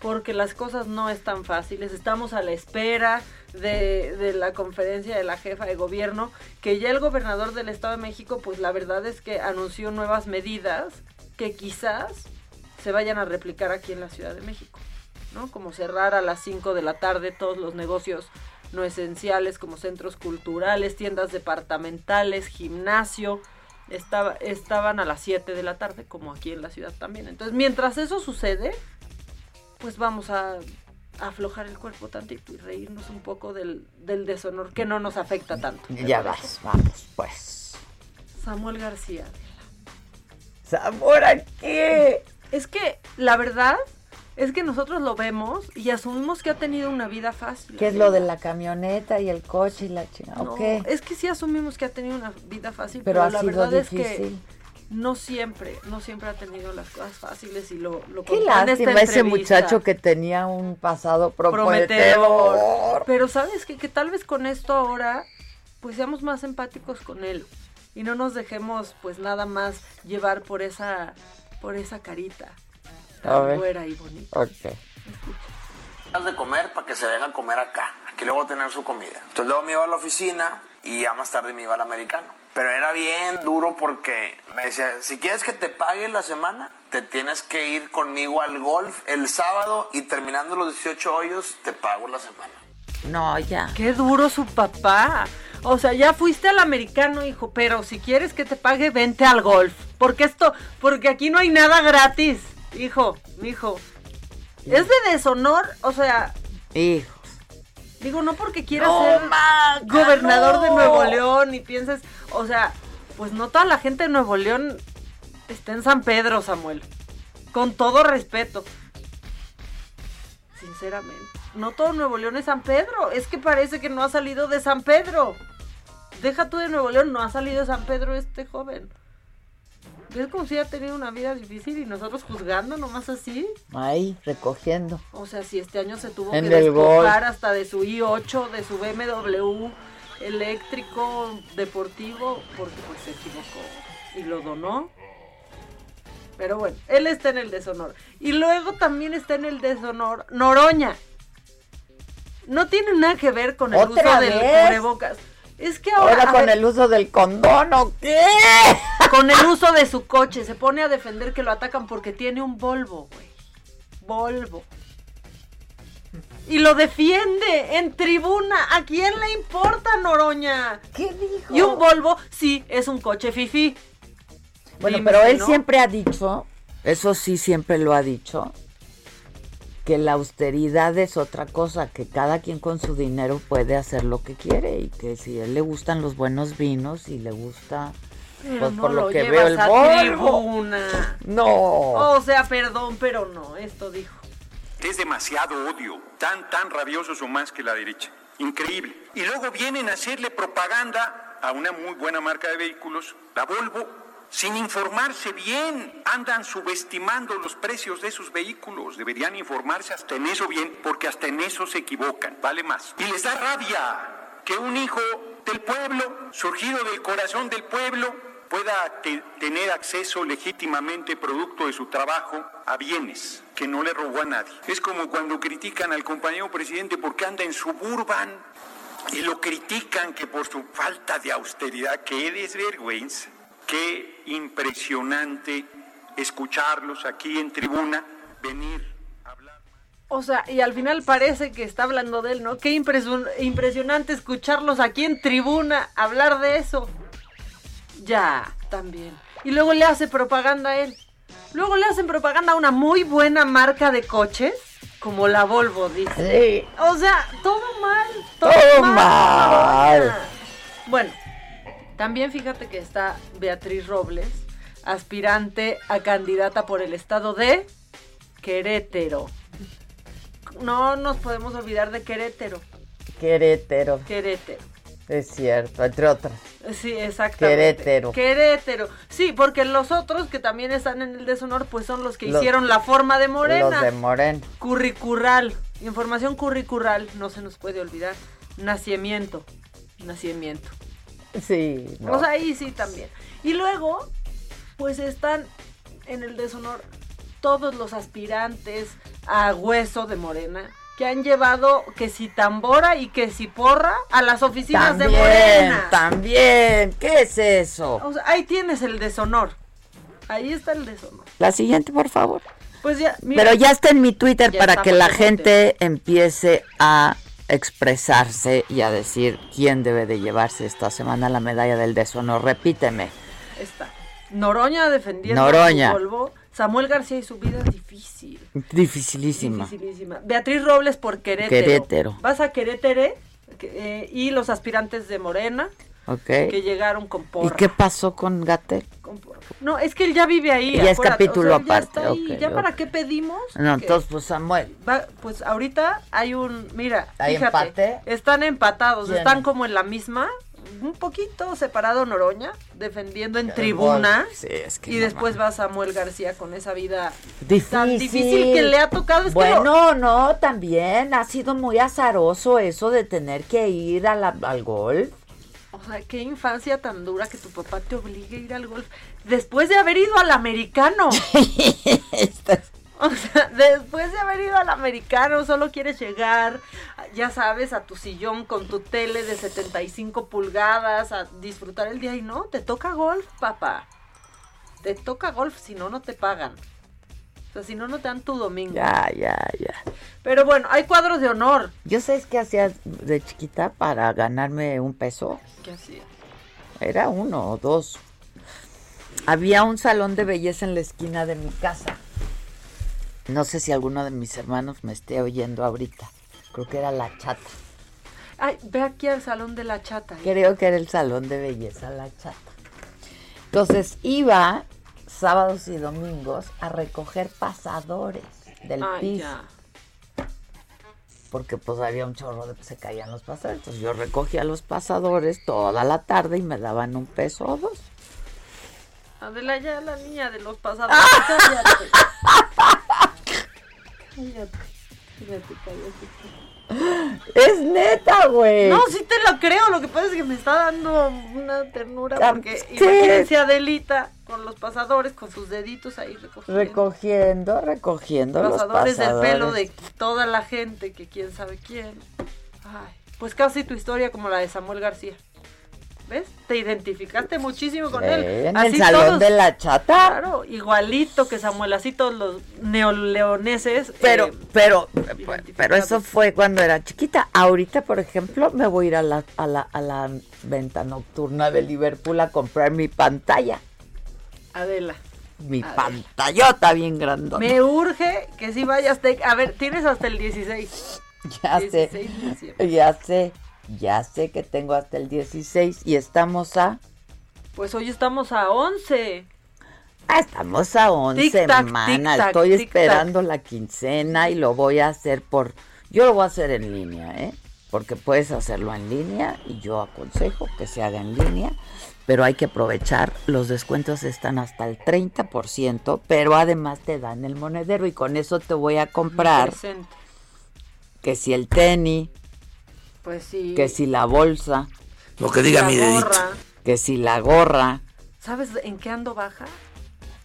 porque las cosas no están fáciles. Estamos a la espera de, de la conferencia de la jefa de gobierno, que ya el gobernador del Estado de México, pues la verdad es que anunció nuevas medidas que quizás se vayan a replicar aquí en la Ciudad de México. ¿no? Como cerrar a las 5 de la tarde todos los negocios no esenciales como centros culturales, tiendas departamentales, gimnasio, estaba, estaban a las 7 de la tarde como aquí en la ciudad también. Entonces, mientras eso sucede, pues vamos a aflojar el cuerpo tantito y reírnos un poco del, del deshonor que no nos afecta tanto. ¿te Ya vas, vamos, pues. Samuel García. ¿Sabor a qué? Es que, la verdad, Es que nosotros lo vemos y asumimos que ha tenido una vida fácil. ¿Qué es lo de la camioneta y el coche y la chingada? No, ¿Ok? es que sí asumimos que ha tenido una vida fácil, Pero pero, ha la sido verdad es que difícil. No siempre, no siempre ha tenido las cosas fáciles y lo, lo Qué lástima ese muchacho que tenía un pasado prometedor. prometedor. Pero sabes que, que tal vez con esto ahora, pues seamos más empáticos con él y no nos dejemos pues nada más llevar por esa, por esa carita A tan y bonita. Ok. Has de comer para que se vengan a comer acá. Aquí luego tener su comida. Entonces luego me iba a la oficina y ya más tarde me iba al americano. Pero era bien duro porque me decía, si quieres que te pague la semana, te tienes que ir conmigo al golf el sábado y terminando los 18 hoyos, te pago la semana. No, ya. Qué duro su papá. O sea, ya fuiste al americano, hijo, pero si quieres que te pague, vente al golf. Porque esto, porque aquí no hay nada gratis, hijo, hijo. Es de deshonor, o sea, Hijo. digo, no porque quieras No, ser gobernador de. Nuevo León y pienses, o sea, pues no toda la gente de Nuevo León está en San Pedro, Samuel. Con todo respeto. Sinceramente. No todo Nuevo León es San Pedro. Es que parece que no ha salido de San Pedro. Deja tú de Nuevo León, no ha salido de San Pedro este joven. ¿Ves como si ha tenido una vida difícil y nosotros juzgando nomás así? Ahí, recogiendo. O sea, si este año se tuvo En que despojar hasta de su i8, de su BMW eléctrico deportivo, porque pues se equivocó y lo donó. Pero bueno, él está en el deshonor. Y luego también está en el deshonor Noroña. No tiene nada que ver con el ¿Otra uso del vez? cubrebocas. Es que ahora, Ahora con ver, el uso del condón, ¿o qué? con el uso de su coche, se pone a defender que lo atacan porque tiene un Volvo, güey. Volvo. Y lo defiende en tribuna. ¿A quién le importa, Noroña? ¿Qué dijo? Y un Volvo, sí, es un coche fifi. Bueno, Dime pero él no. siempre ha dicho, eso sí siempre lo ha dicho, que la austeridad es otra cosa, que cada quien con su dinero puede hacer lo que quiere y que si a él le gustan los buenos vinos y le gusta, Pero pues no por lo, que veo el Volvo. tribuna. No. O sea, perdón, pero no, esto dijo. Es demasiado odio, tan, tan rabiosos o más que la derecha. Increíble. Y luego vienen a hacerle propaganda a una muy buena marca de vehículos, la Volvo, sin informarse bien. Andan subestimando los precios de sus vehículos. Deberían informarse hasta en eso bien, porque hasta en eso se equivocan. Vale más. Y les da rabia que un hijo del pueblo, surgido del corazón del pueblo, pueda te- tener acceso legítimamente, producto de su trabajo, a bienes que no le robó a nadie. Es como cuando critican al compañero presidente porque anda en suburban y lo critican que por su falta de austeridad, qué desvergüenza, qué impresionante escucharlos aquí en tribuna venir. O sea, y al final parece que está hablando de él, ¿no? Qué impresion- impresionante escucharlos aquí en tribuna hablar de eso. Ya, también. Y luego le hace propaganda a él. Luego le hacen propaganda a una muy buena marca de coches, como la Volvo, dice. Sí. O sea, todo mal. Todo, Todo mal. mal. Bueno, también fíjate que está Beatriz Robles, aspirante a candidata por el estado de Querétaro. No nos podemos olvidar de Querétaro. Querétaro, Querétaro. Es cierto, entre otras. Sí, exactamente. Querétaro. Querétaro. Sí, porque los otros que también están en el deshonor, pues son los que Los- hicieron la forma de Morena. Los de Morena. Curricural. Información curricural, no se nos puede olvidar. Nacimiento. Nacimiento. Sí, no. O sea, ahí sí también. Y luego, pues están en el deshonor todos los aspirantes a hueso de Morena que han llevado que si tambora y que si porra a las oficinas de Morena. también. ¿Qué es eso? O sea, ahí tienes el deshonor. Ahí está el deshonor. La siguiente, por favor. Pues ya, mira. Pero ya está en mi Twitter para que la gente empiece a expresarse y a decir quién debe de llevarse esta semana la medalla del deshonor. Repíteme. Está. Noroña defendiendo Noroña. su polvo. Samuel García y su vida difícil. Dificilísima. Dificilísima. Beatriz Robles por Querétaro. Querétaro. Vas a Querétaro que, eh, y los aspirantes de Morena. Ok. que llegaron con ¿Y porra. qué pasó con Gatel? No, es que él ya vive ahí. Y ya es capítulo o sea, él ya aparte, está ahí. ok, ¿Ya para qué pedimos? No, entonces pues Samuel. Va- pues ahorita hay un, mira, ¿Hay fíjate, empate? están empatados, están como en la misma, un poquito separado Noroña, defendiendo en tribuna. Sí, es que y después va Samuel García con esa vida Difícil. tan difícil que le ha tocado. Es que lo- bueno, no, también ha sido muy azaroso eso de tener que ir a la- al golf. o sea, qué infancia tan dura que tu papá te obligue a ir al golf, después de haber ido al americano. O sea, después de haber ido al americano, solo quieres llegar, ya sabes, a tu sillón con tu tele de 75 pulgadas, a disfrutar el día y no, te toca golf, papá. Te toca golf, si no, no te pagan. O sea, si no, no te dan tu domingo. Ya, ya, ya. Pero bueno, hay cuadros de honor. Yo sabes qué hacía de chiquita para ganarme un peso. ¿Qué hacía? Era uno o dos. Había un salón de belleza en la esquina de mi casa. No sé si alguno de mis hermanos me esté oyendo ahorita. Creo que era la chata. Ay, ve aquí al salón de la chata. Creo que era el salón de belleza la chata. Entonces iba sábados y domingos a recoger pasadores del Ay, piso. ya. Porque pues había un chorro de se caían los pasadores. Entonces yo recogía los pasadores toda la tarde y me daban un peso o dos. Adela, ya la niña de los. Cállate. Es neta, güey. No, sí te lo creo. Lo que pasa es que me está dando una ternura. Porque sí. imagínense a Adelita con los pasadores, con sus deditos ahí recogiendo. Recogiendo, recogiendo los pasadores del pelo de toda la gente, que quién sabe quién. Ay, pues casi tu historia como la de Samuel García. ¿Ves? Te identificaste muchísimo con Sí, él. en Así el salón todos- de la chata. Claro, igualito que Samuel, así todos los neoleoneses. Pero, eh, pero, pero eso fue cuando era chiquita. Ahorita, por ejemplo, me voy a ir a la, a la, a la venta nocturna de Liverpool a comprar mi pantalla. Adela. Mi A ver. pantallota bien grandota. Me urge que sí vayas. te- A ver, tienes hasta el 16. Ya 16 sé, ya sé, ya sé que tengo hasta el 16 y estamos a... Pues hoy estamos a 11. Ah, estamos a 11, Tic-tac, hermana. tic-tac, Estoy esperando la quincena y lo voy a hacer por... Yo lo voy a hacer en línea, ¿eh? Porque puedes hacerlo en línea y yo aconsejo que se haga en línea, pero hay que aprovechar. Los descuentos están hasta el 30%, pero además te dan el monedero y con eso te voy a comprar que si el tenis, Pues sí. que si la bolsa, Lo que diga La mi dedito. gorra. que si la gorra. ¿Sabes en qué ando baja?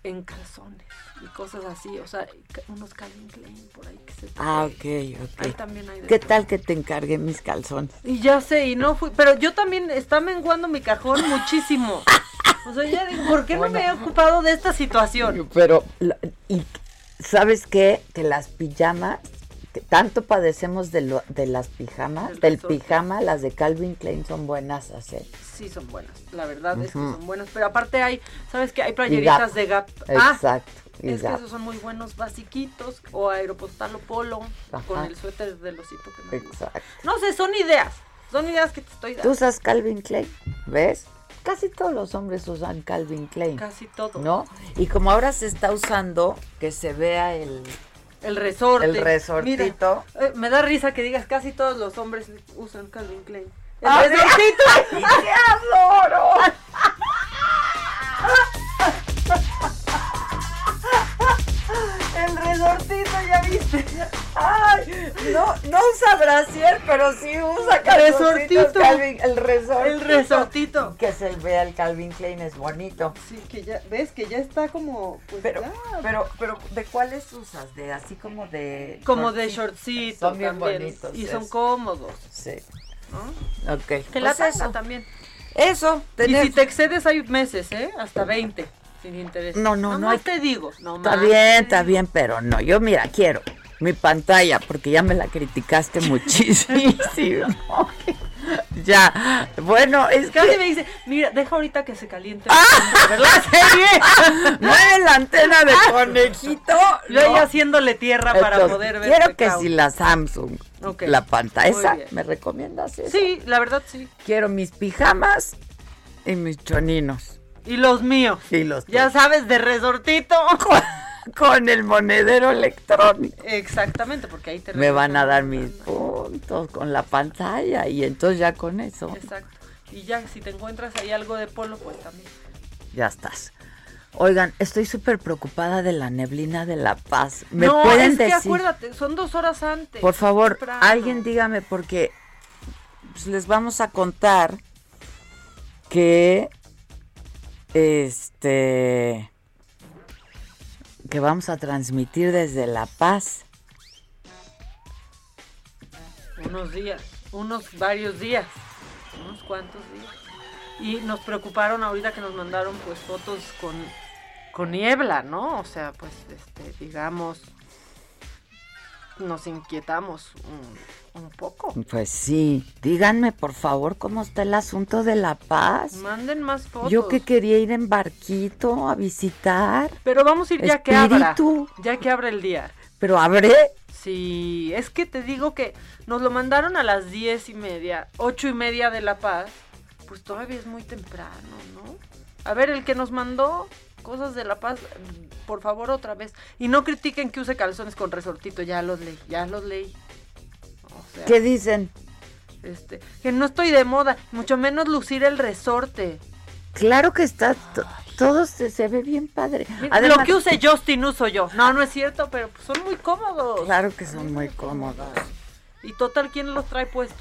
En calzones y cosas así. O sea, unos Calvin Klein por ahí que se te Ah, ok, ok. Ahí también hay de ¿Qué todo. tal que te encargué mis calzones? Y ya sé, y no fui. Pero yo también está menguando mi cajón muchísimo. O sea, ya digo, ¿por qué no me he ocupado de esta situación? Pero, y ¿sabes qué? Que las pijamas, tanto padecemos de, lo, de las pijamas, Del pijama, las de Calvin Klein son buenas hacer. Sí, son buenas. La verdad es que son buenas. Pero aparte hay, ¿sabes qué? Hay playeritas de Gap. Exacto. y Es que esos son muy buenos basiquitos. O Aeropostal o Polo. Ajá. Con el suéter del osito que me gusta. Exacto. No sé, son ideas. Son ideas que te estoy ¿Tú dando. usas Calvin Klein? ¿Ves? Casi todos los hombres usan Calvin Klein. Casi todo. ¿No? Y como ahora se está usando que se vea el... El resorte. El resortito. Mira, eh, me da risa que digas casi todos los hombres usan Calvin Klein. El ¡Ah, resortito. El resortito, ya viste. Ay, no, no usa brasier, pero sí usa Resortito. Calvin, el resortito. El resortito. Que se vea el Calvin Klein es bonito. Sí, que ya, ves que ya está como, pues Pero, ya. pero, pero, ¿de cuáles usas? De así como de. como de shortcito? shortcito Son bien también. bonitos Y son cómodos. Sí. ¿no? Ok. Que la Pues eso. también. Eso. Y tenemos- si te excedes hay meses, ¿eh? Hasta 20, sin interés. No, no, no Nomás hay- te digo. No Está bien, está bien, pero no, yo mira, quiero mi pantalla, porque ya me la criticaste muchísimo. ya, bueno, es Casi que me dice, mira, deja ahorita que se caliente. ¡Ah! ver la serie. mueve la antena de conejito. Yo ahí haciéndole tierra para poder ver. Quiero que Pecado. si la Samsung, la pantalla esa. ¿me recomiendas eso? Sí, la verdad sí. Quiero mis pijamas Y mis choninos. Y los míos. Y los Ya sabes, de resortito. Con el monedero electrónico. Exactamente, porque ahí te Me van a dar mis puntos con la pantalla y entonces ya con eso Exacto. Y ya, si te encuentras ahí algo de polo, pues también. ya estás. Oigan, estoy súper preocupada de la neblina de La Paz. ¿Me no, pueden es que decir? acuérdate, son dos horas antes. Por favor, temprano. alguien dígame porque pues, les vamos a contar que este que vamos a transmitir desde La Paz. Unos días, unos varios días, unos cuantos días. Y nos preocuparon ahorita que nos mandaron pues fotos con, con niebla, ¿no? O sea, pues, este, digamos, nos inquietamos un poco. Pues sí, díganme por favor cómo está el asunto de La Paz. Manden más fotos. Yo que quería ir en barquito a visitar. Pero vamos a ir ya que abra. Ya que abra el día. Pero abre. Sí, es que te digo que nos lo mandaron a las diez y media, ocho y media de La Paz. Pues todavía es muy temprano, ¿no? A ver, el que nos mandó cosas de La Paz, por favor otra vez. Y no critiquen que use calzones con resortito, ya los leí, ya los leí. Sea, ¿Qué dicen? Este, que no estoy de moda, mucho menos lucir el resorte. Claro que está, to- todo se, se ve bien padre. lo que use Justin uso yo. No, no es cierto, pero son muy cómodos. Claro que son muy cómodos. Y total, ¿quién los trae puestos?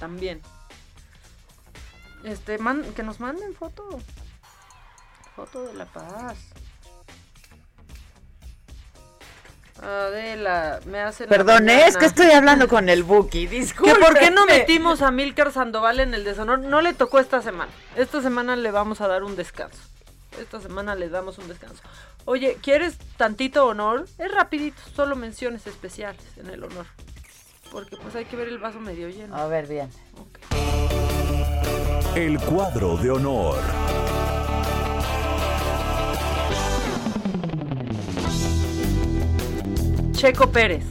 También. Este, man- que nos manden foto. Foto de la paz. Adela, me hace la Perdón, ¿eh? es que estoy hablando con el Buki, ¿Que disculpe. por qué no metimos a Milcar Sandoval en el deshonor? No le tocó esta semana. Esta semana le vamos a dar un descanso. Esta semana le damos un descanso. Oye, ¿quieres tantito honor? Es rapidito, solo menciones especiales en el honor. Porque pues hay que ver el vaso medio lleno. A ver, bien. El cuadro de honor. Checo Pérez.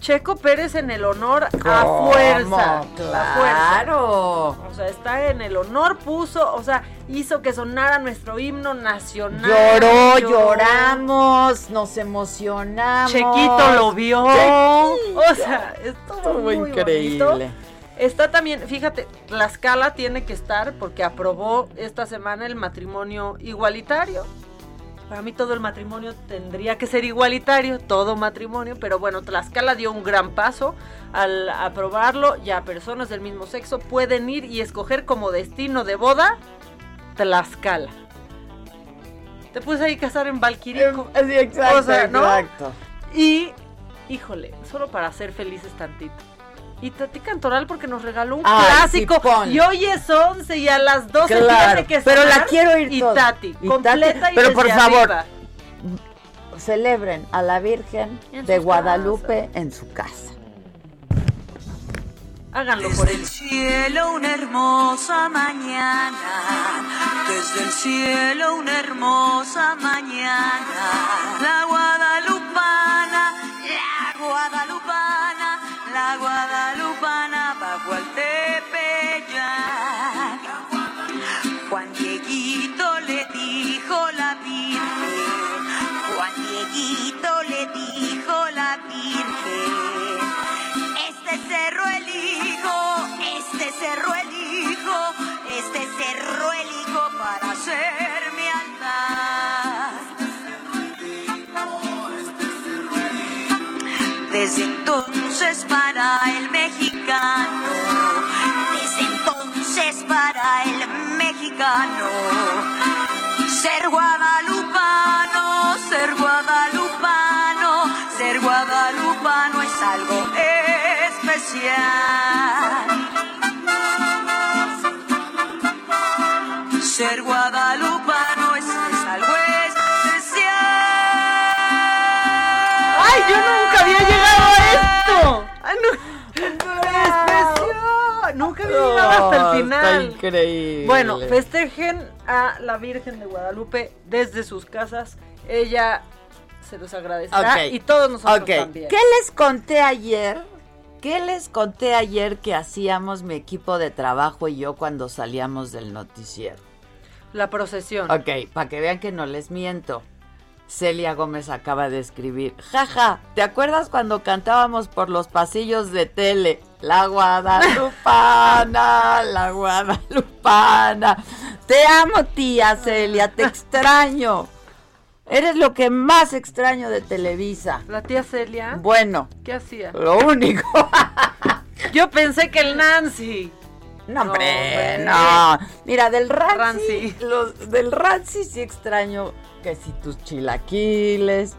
Checo Pérez en el honor a fuerza. Claro. A fuerza. O sea, está en el honor, puso, o sea, hizo que sonara nuestro himno nacional. Lloró, lloramos, nos emocionamos. Chequito lo vio. Chequito. O sea, estuvo Estuvo muy increíble. bonito. Está también, fíjate, Tlaxcala tiene que estar porque aprobó esta semana el matrimonio igualitario. Para mí todo el matrimonio tendría que ser igualitario, todo matrimonio, pero bueno, Tlaxcala dio un gran paso al aprobarlo. Ya personas del mismo sexo pueden ir y escoger como destino de boda Tlaxcala. Te puedes ahí casar en Valquirico. Sí, exacto, O sea, ¿no? exacto. Y, híjole, solo para ser felices tantito. Y Tati Cantoral porque nos regaló un Ay, clásico. y hoy es 11 y a las 12 Claro, que pero la quiero ir Y toda. Tati, Y Tati, completa y pero por favor, arriba. Celebren a la Virgen En de Guadalupe en su casa. Háganlo por él. cielo una hermosa mañana, desde el cielo una hermosa mañana. La guadalupana, la guadalupana, la guadalupana bajo el tepeyac. Juan Dieguito para ser mi altar. Desde entonces para el mexicano, desde entonces para el mexicano, ser guadalupano, ser guadalupano, ser guadalupano es algo especial. Ser guadalupano es, es algo especial. ¡Ay, yo nunca había llegado a esto! ¡Ay, no! ¡Me Nunca había llegado hasta el final. está increíble. Bueno, festejen a la Virgen de Guadalupe desde sus casas. Ella se los agradecerá y todos nosotros Ok. también. ¿Qué les conté ayer ¿Qué les conté ayer que hacíamos mi equipo de trabajo y yo cuando salíamos del noticiero? La procesión. Ok, para que vean que no les miento. Celia Gómez acaba de escribir, jaja, ¿te acuerdas cuando cantábamos por los pasillos de tele? La Guadalupana, la Guadalupana. Te amo, tía Celia, te extraño. Eres lo que más extraño de Televisa. La tía Celia. Bueno, ¿Qué hacía? lo único. Yo pensé que el Nancy. No, hombre, no. Mira, del Rancy. los- del Rancy sí extraño que si tus chilaquiles,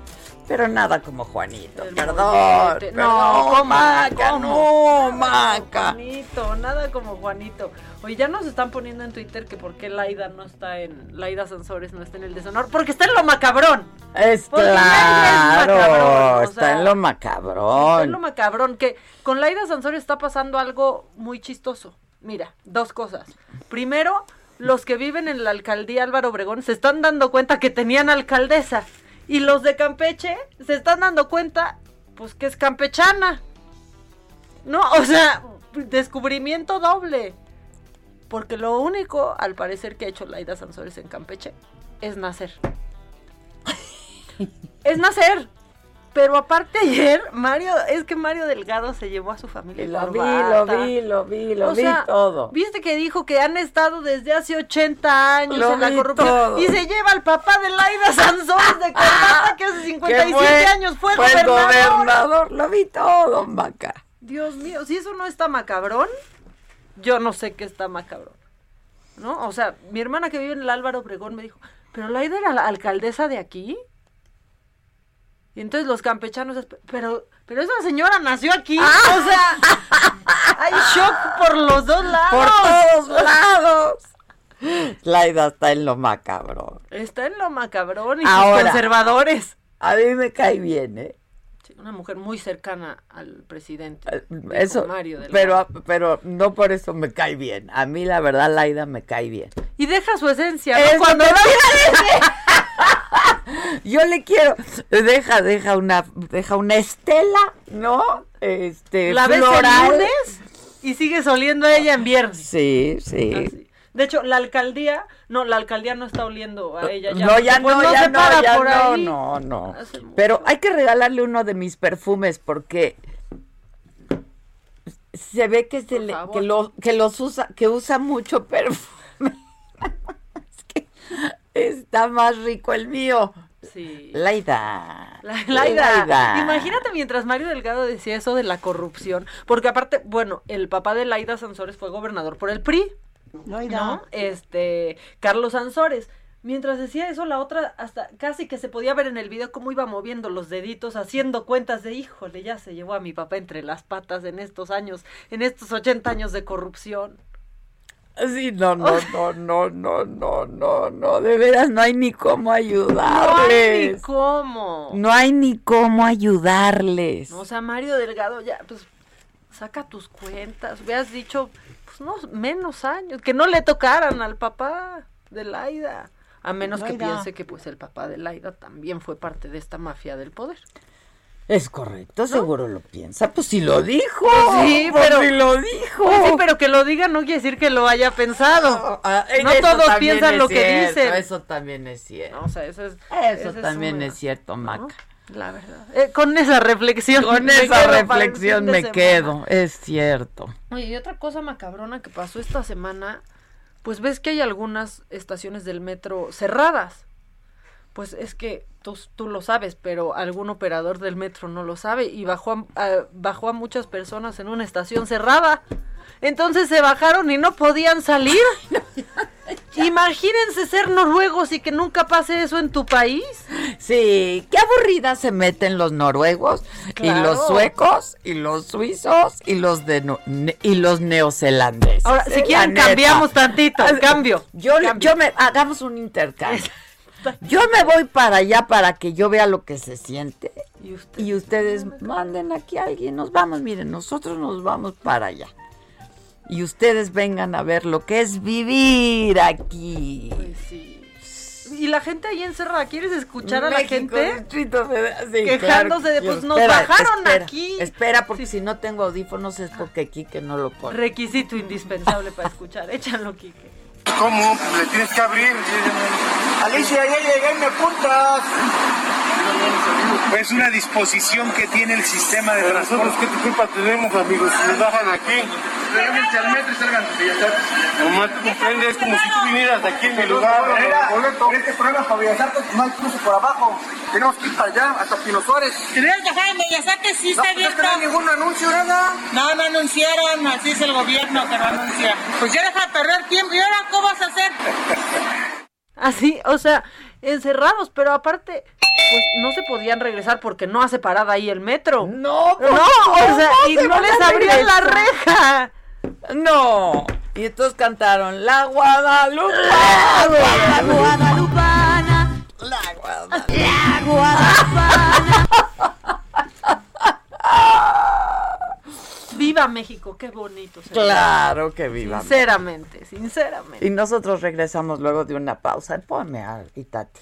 pero nada como Juanito. Perdón, no. Maca, no, Maca. como Juanito, nada como Juanito. Oye, ya nos están poniendo en Twitter que por qué Laida no está en. Laida Sansores no está en el deshonor. Porque está en lo macabrón. Es Porque Laida es claro, macabrón, está sea, en lo Está en lo macabrón. macabrón. Que con Laida Sansores está pasando algo muy chistoso. Mira, dos cosas. Primero, los que viven en la alcaldía Álvaro Obregón se están dando cuenta que tenían alcaldesa. Y los de Campeche se están dando cuenta, pues que es campechana. No, o sea, descubrimiento doble. Porque lo único, al parecer, que ha hecho Laida Sansores en Campeche es nacer. es nacer. Pero aparte ayer, Mario, es que Mario Delgado se llevó a su familia. Lo vi, lo vi, lo vi, lo O vi sea, todo. Viste que dijo que han estado desde hace 80 años Lo en la corrupción. todo. Y se lleva al papá de Laida Sansores de corbata que hace 57 fue- años fue, fue el gobernador. gobernador, lo vi todo, Maca. Dios mío, si eso no está macabrón, yo no sé qué está macabrón. ¿No? O sea, mi hermana que vive en el Álvaro Obregón me dijo, ¿pero Laida era la alcaldesa de aquí? Y entonces los campechanos, pero, pero esa señora nació aquí. O sea, hay shock por los dos lados. Por todos lados. Laida está en lo macabrón. Está en lo macabrón y sus Ahora. conservadores. A mí me cae bien, ¿eh? Sí, una mujer muy cercana al presidente. Eso, Mario pero, pero no por eso me cae bien. A mí la verdad Laida me cae bien. Y deja su esencia, ¿no? Cuando te Yo le quiero, deja, deja una, deja una estela, ¿no? Este, la ves el floral. lunes y sigues oliendo a ella en viernes. Sí, sí. Así. De hecho, la alcaldía, no, la alcaldía no está oliendo a ella ya. no, ya pues, no, ya se no, para ya por no, ahí. no, no. Pero hay que regalarle uno de mis perfumes porque se ve que se le, que lo, que los usa, que usa mucho perfume. Es que está más rico el mío. Sí. Laida. La- Laida. Laida. Imagínate mientras Mario Delgado decía eso de la corrupción, porque aparte, bueno, el papá de Laida Sansores fue gobernador por el PRI, ¿no? Este, Carlos Sansores. Mientras decía eso, la otra hasta casi que se podía ver en el video cómo iba moviendo los deditos, haciendo cuentas de, híjole, ya se llevó a mi papá entre las patas en estos años, en estos 80 años de corrupción. Sí, no, no, no, no, no, no, no, no, de veras no hay ni cómo No hay ni ayudarles. cómo. No hay ni cómo ayudarles. O sea, Mario Delgado, ya, pues, saca tus cuentas. Hubieras dicho, pues, no, menos años, que no le tocaran al papá de Laida. A menos que piense que, pues, el papá de Laida también fue parte de esta mafia del poder. Es correcto, seguro lo piensa. Pues si lo dijo. sí, pues pero- si lo dijo. Pues sí, pero que lo diga no quiere decir que lo haya pensado. Ah, no eso todos también piensan lo que dicen. Eso también es cierto. No, o sea, eso es. Eso también una- es cierto, Maca. La verdad. Eh, con esa reflexión. Con me esa reflexión me quedo, es cierto. Oye, y otra cosa macabrona que pasó esta semana, pues ves que hay algunas estaciones del metro cerradas. Pues es que tú, tú lo sabes, pero algún operador del metro no lo sabe y bajó a, a- bajó a muchas personas en una estación cerrada. Entonces se bajaron y no podían salir. Imagínense ser noruegos y que nunca pase eso en tu país. Sí, qué aburridas se meten los noruegos y los suecos y los suizos y los de no- ne- y los neozelandeses. Ahora, si quieren, cambiamos tantito, cambio. Yo, yo me hagamos un intercambio. Yo me voy para allá para que yo vea lo que se siente. Y, ustedes manden aquí a alguien. Nos vamos, miren, nosotros nos vamos para allá. Y ustedes vengan a ver lo que es vivir aquí. Pues Y la gente ahí encerrada, ¿quieres escuchar a la gente? Sí, quejándose de, pues nos bajaron espera, aquí. Espera, porque si no tengo audífonos es porque Quique no lo pone. Requisito indispensable para escuchar. Échalo, Quique. ¿Cómo? Le tienes que abrir. Alicia, ya llegué, me apuntas. Es una disposición que tiene el sistema de transporte. Nosotros, ¿qué culpa tenemos, amigos? Si nos bajan aquí. Vénganse al metro y salgan. Nomás te comprendes, es como si tú vinieras de aquí en mi lugar. Boleto. Este programa para Bellas Artes no hay cruce por abajo. Tenemos que ir para allá, hasta Pino Suárez. ¿Querías dejar en Bellas Artes? Sí, está pues es que abierto. no hay ningún anuncio, nada. No, no anunciaron, así es el gobierno que no anuncia. Pues ya deja de perder tiempo. ¿Y ahora cómo vas a hacer? Así, o sea, encerrados, pero aparte, pues no se podían regresar porque no hace parada ahí el metro. No, no, o sea, y se no les abrían la reja. No. Y entonces cantaron La Guadalupe. La guadalupana. La Guadalupe. La guadalupana. Viva México, qué bonito. Claro que viva. Sinceramente, sinceramente. Y nosotros regresamos luego de una pausa. Ponme a Itati.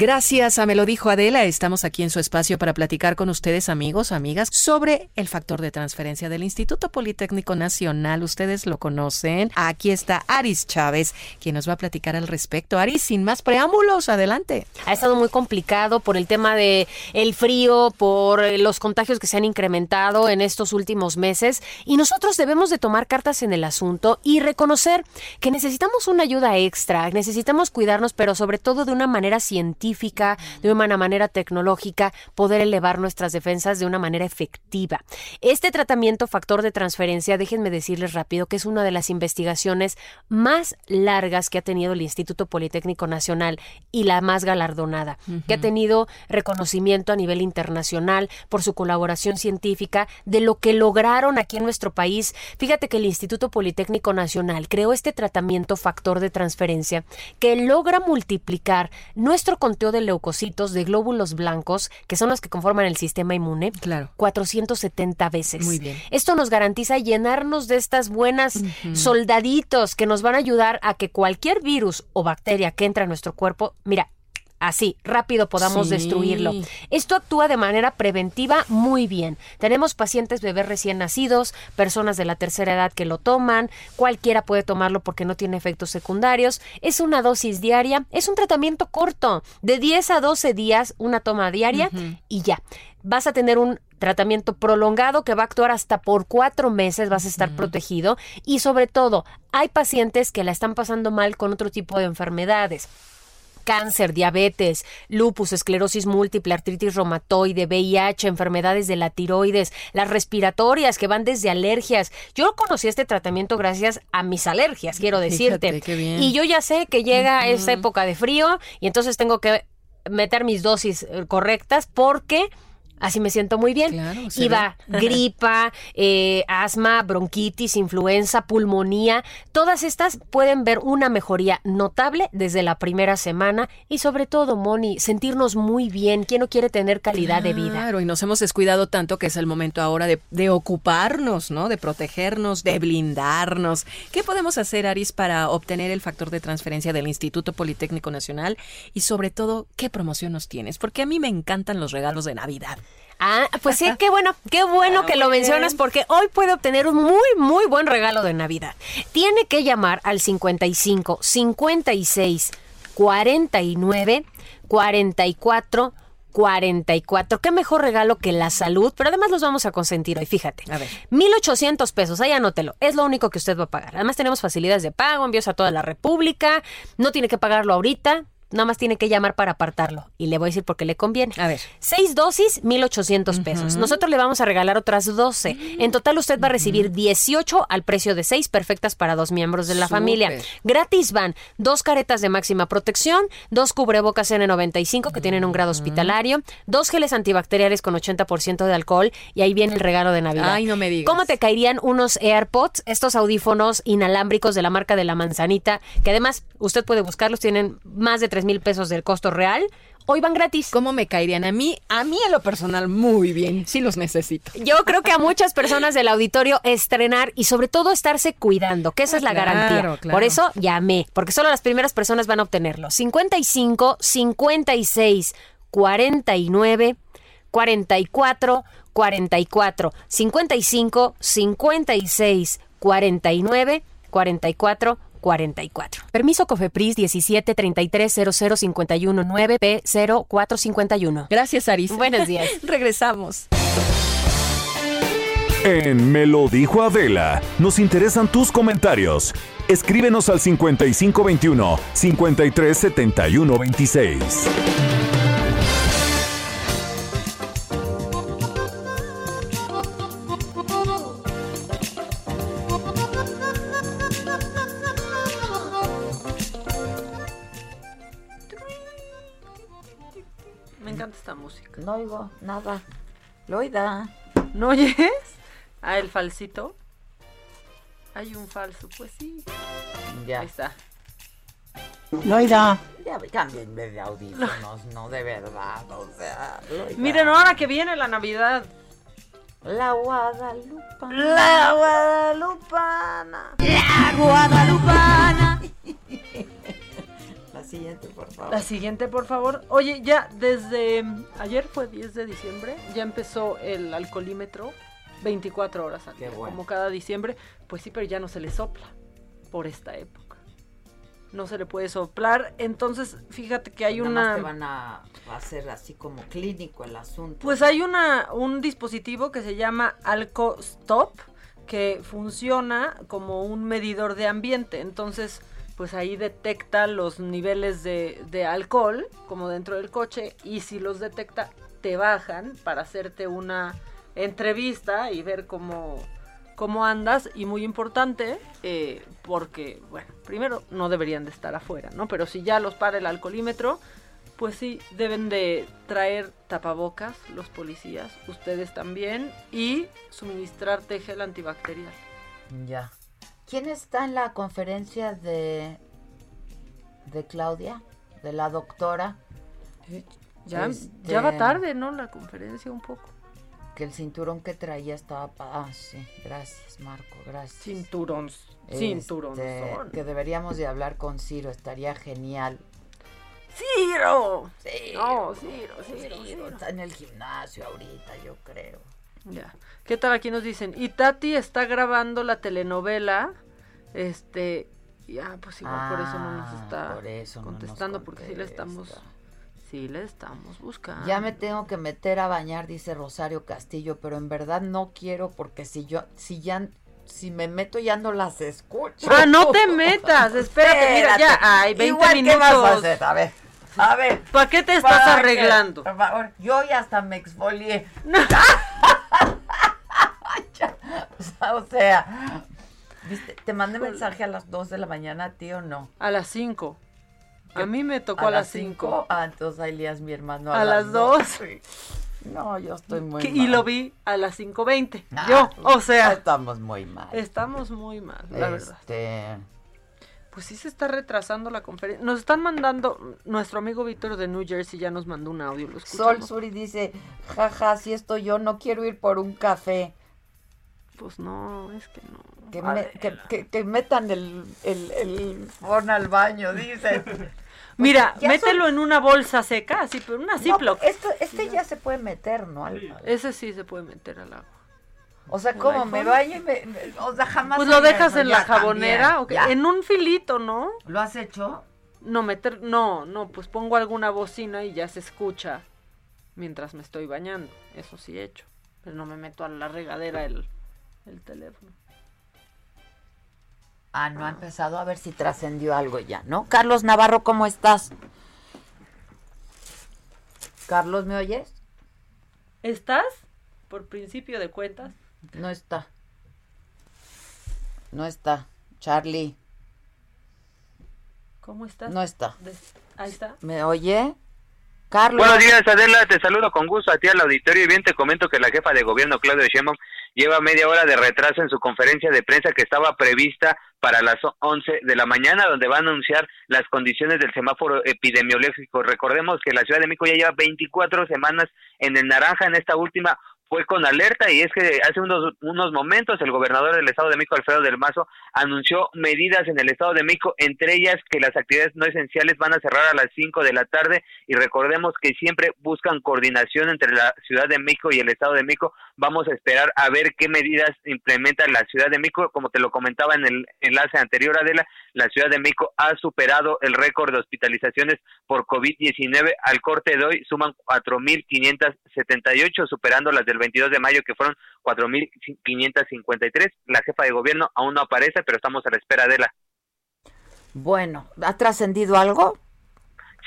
Gracias a Me lo dijo Adela, estamos aquí en su espacio para platicar con ustedes, amigos, amigas, sobre el factor de transferencia del Instituto Politécnico Nacional. Ustedes lo conocen. Aquí está Aris Chávez, quien nos va a platicar al respecto. Aris, sin más preámbulos, adelante. Ha estado muy complicado por el tema de frío, por los contagios que se han incrementado en estos últimos meses y nosotros debemos de tomar cartas en el asunto y reconocer que necesitamos una ayuda extra, necesitamos cuidarnos, pero sobre todo de una manera científica, de una manera tecnológica, poder elevar nuestras defensas de una manera efectiva. Este tratamiento factor de transferencia, déjenme decirles rápido que es una de las investigaciones más largas que ha tenido el Instituto Politécnico Nacional y la más galardonada, que ha tenido reconocimiento a nivel internacional por su colaboración científica de lo que lograron aquí en nuestro país. Fíjate que el Instituto Politécnico Nacional creó este tratamiento factor de transferencia que logra multiplicar nuestro conteo de leucocitos, de glóbulos blancos, que son los que conforman el sistema inmune, claro. 470 veces. Muy bien. Esto nos garantiza llenarnos de estas buenas soldaditos que nos van a ayudar a que cualquier virus o bacteria que entra a nuestro cuerpo, mira, así, rápido podamos Sí. destruirlo. Esto actúa de manera preventiva muy bien. Tenemos pacientes bebés recién nacidos, personas de la tercera edad que lo toman, cualquiera puede tomarlo porque no tiene efectos secundarios. Es una dosis diaria, es un tratamiento corto, de 10 a 12 días, una toma diaria y ya. Vas a tener un tratamiento prolongado que va a actuar hasta por cuatro meses, vas a estar protegido y sobre todo hay pacientes que la están pasando mal con otro tipo de enfermedades cáncer, diabetes, lupus, esclerosis múltiple, artritis reumatoide, VIH, enfermedades de la tiroides, las respiratorias que van desde alergias. Yo conocí este tratamiento gracias a mis alergias, quiero decirte. Fíjate. Y yo ya sé que llega Ujú. esa época de frío y entonces tengo que meter mis dosis eh, correctas porque así me siento muy bien. se y va gripa, eh, asma, bronquitis, influenza, pulmonía. Todas estas pueden ver una mejoría notable desde la primera semana y sobre todo, Moni, sentirnos muy bien. ¿Quién no quiere tener calidad de vida? Claro, y nos hemos descuidado tanto que es el momento ahora de, de ocuparnos, ¿no? De protegernos, de blindarnos. ¿Qué podemos hacer, Aris, para obtener el factor de transferencia del Instituto Politécnico Nacional? Y sobre todo, ¿qué promoción nos tienes? Porque a mí me encantan los regalos de Navidad. Ah, pues sí, qué bueno, qué bueno que lo mencionas porque hoy puede obtener un muy, muy buen regalo de Navidad. Tiene que llamar al 55 56 49 44 44. Qué mejor regalo que la salud, pero además los vamos a consentir hoy, fíjate. A ver. 1800 pesos, ahí anótelo. Es lo único que usted va a pagar. Además tenemos facilidades de pago, envíos a toda la República. No tiene que pagarlo ahorita. Nada más tiene que llamar para apartarlo. Y le voy a decir por qué le conviene. A ver. Seis dosis, 1,800 pesos. Nosotros le vamos a regalar otras 12. En total usted va a recibir 18 al precio de 6 perfectas para dos miembros de la Súper. familia. Gratis van dos caretas de máxima protección, dos cubrebocas N95 que tienen un grado hospitalario, dos geles antibacteriales con 80% de alcohol y ahí viene el regalo de Navidad. Ay, no me digas. ¿Cómo te caerían unos AirPods, estos audífonos inalámbricos de la marca de la manzanita, que además usted puede buscarlos, tienen más de 3 mil pesos del costo real? Hoy van gratis. ¿Cómo me caerían? A mí, a mí en lo personal, muy bien. Sí los necesito. Yo creo que a muchas personas del auditorio estrenar y sobre todo estarse cuidando, que esa es la claro, garantía. claro. Por eso llamé, porque solo las primeras personas van a obtenerlo. 55 56 49 44 44 55 56 49 44 44. Permiso Cofepris 17 33 00 51 9 P 0451. Gracias, Aris. Buenos días. Regresamos. En Me lo dijo Adela, nos interesan tus comentarios. Escríbenos al 5521 537126. No oigo nada. Loida. ¿No oyes? Ah, el falsito. Hay un falso, pues sí. Ya. Ahí está. Loida. Ya cámbienme de audífonos, no de verdad, o sea. Loida. Miren, ahora que viene la Navidad. La Guadalupana. La Guadalupana. La Guadalupana. La siguiente, por favor. La siguiente, por favor. Oye, ya desde ayer fue 10 de diciembre, ya empezó el alcoholímetro 24 horas al Qué día, bueno. como cada diciembre. Pues sí, pero ya no se le sopla por esta época. No se le puede soplar. Entonces, fíjate que hay Nada más una... te van a hacer así como clínico el asunto. Pues hay una, un dispositivo que se llama AlcoStop que funciona como un medidor de ambiente. Entonces, pues ahí detecta los niveles de, alcohol, como dentro del coche, y si los detecta, te bajan para hacerte una entrevista y ver cómo, cómo andas. Y muy importante, eh, porque, bueno, primero no deberían de estar afuera, ¿no? Pero si ya los para el alcoholímetro, pues sí, deben de traer tapabocas los policías, ustedes también, y suministrarte gel antibacterial. Ya. ¿Quién está en la conferencia de de Claudia? De la doctora. Ya, Este, ya va tarde, ¿no? La conferencia un poco. Que el cinturón que traía estaba... Ah, sí. Gracias, Marco. Gracias. Cinturón. Este, Cinturonzón. que deberíamos de hablar con Ciro. Estaría genial. ¡Ciro! Sí. No, Ciro, Ciro, Ciro Ciro. está en el gimnasio ahorita, yo creo. Ya. ¿Qué tal aquí nos dicen? Y Tati está grabando la telenovela. Este. Ya, pues igual por eso no nos Ah, está por eso no nos contestando, porque sí le estamos. Sí le estamos buscando. Ya me tengo que meter a bañar, dice Rosario Castillo, pero en verdad no quiero porque si yo, si ya, si me meto ya no las escucho. Ah, no te metas, espérate, mira, ya, Espérate. ay, 20 Igual, minutos. ¿qué vas a hacer? A ver, a ver. ¿Para qué te estás arreglando? Por favor, yo ya hasta me exfolié. Ya, o sea, ¿viste? te mandé mensaje a las 2 de la mañana a ti o no. A las 5. A mí me tocó a, las 5. Ah, entonces ahí lías mi hermano A las dos. dos. No, yo estoy muy Que- mal. Y lo vi a las 5.20. Ah, Yo, o sea. Estamos muy mal. Estamos muy mal, la verdad. Este, Pues sí se está retrasando la conferencia. Nos están mandando, nuestro amigo Víctor de New Jersey ya nos mandó un audio, lo Sol. Suri dice, jaja, si estoy yo, no quiero ir por un café. Pues no, es que no. Que, me- que, que- que metan el, el, el al baño, dice. Mira, Ya mételo en una bolsa seca, así, pero una No, Ziploc. esto, este ya se puede meter, ¿no? Al- Ese sí se puede meter al agua. O sea, ¿El como me baño y me, me- o sea, jamás. Pues lo dejas en la jabonera, también, ok, ya. en un filito, ¿no? ¿Lo has hecho? No, meter, no, no, pues pongo alguna bocina y ya se escucha mientras me estoy bañando. Eso sí he hecho. Pero no me meto a la regadera el, el teléfono. Ah, no ha empezado a ver si trascendió algo ya, ¿no? Carlos Navarro, ¿cómo estás? Carlos, ¿me oyes? ¿Estás? Por principio de cuentas. No está. No está. Charlie, ¿Cómo estás? no está. Ahí está. ¿Me oye? Carlos. Buenos días, Adela. Te saludo con gusto a ti al auditorio y bien te comento que la jefa de gobierno, Claudia Sheinbaum, lleva media hora de retraso en su conferencia de prensa que estaba prevista para las 11 de la mañana, donde va a anunciar las condiciones del semáforo epidemiológico. Recordemos que la Ciudad de México ya lleva 24 semanas en el naranja, en esta última fue con alerta y es que hace unos, unos momentos el gobernador del Estado de México, Alfredo del Mazo, anunció medidas en el Estado de México, entre ellas que las actividades no esenciales van a cerrar a las 5 de la tarde y recordemos que siempre buscan coordinación entre la Ciudad de México y el Estado de México. Vamos a esperar a ver qué medidas implementa la Ciudad de México. Como te lo comentaba en el enlace anterior, Adela, la Ciudad de México ha superado el récord de hospitalizaciones por COVID-19. Al corte de hoy suman 4.578, superando las del 22 de mayo que fueron 4.553. La jefa de gobierno aún no aparece, pero estamos a la espera de la. Bueno, ¿ha trascendido algo?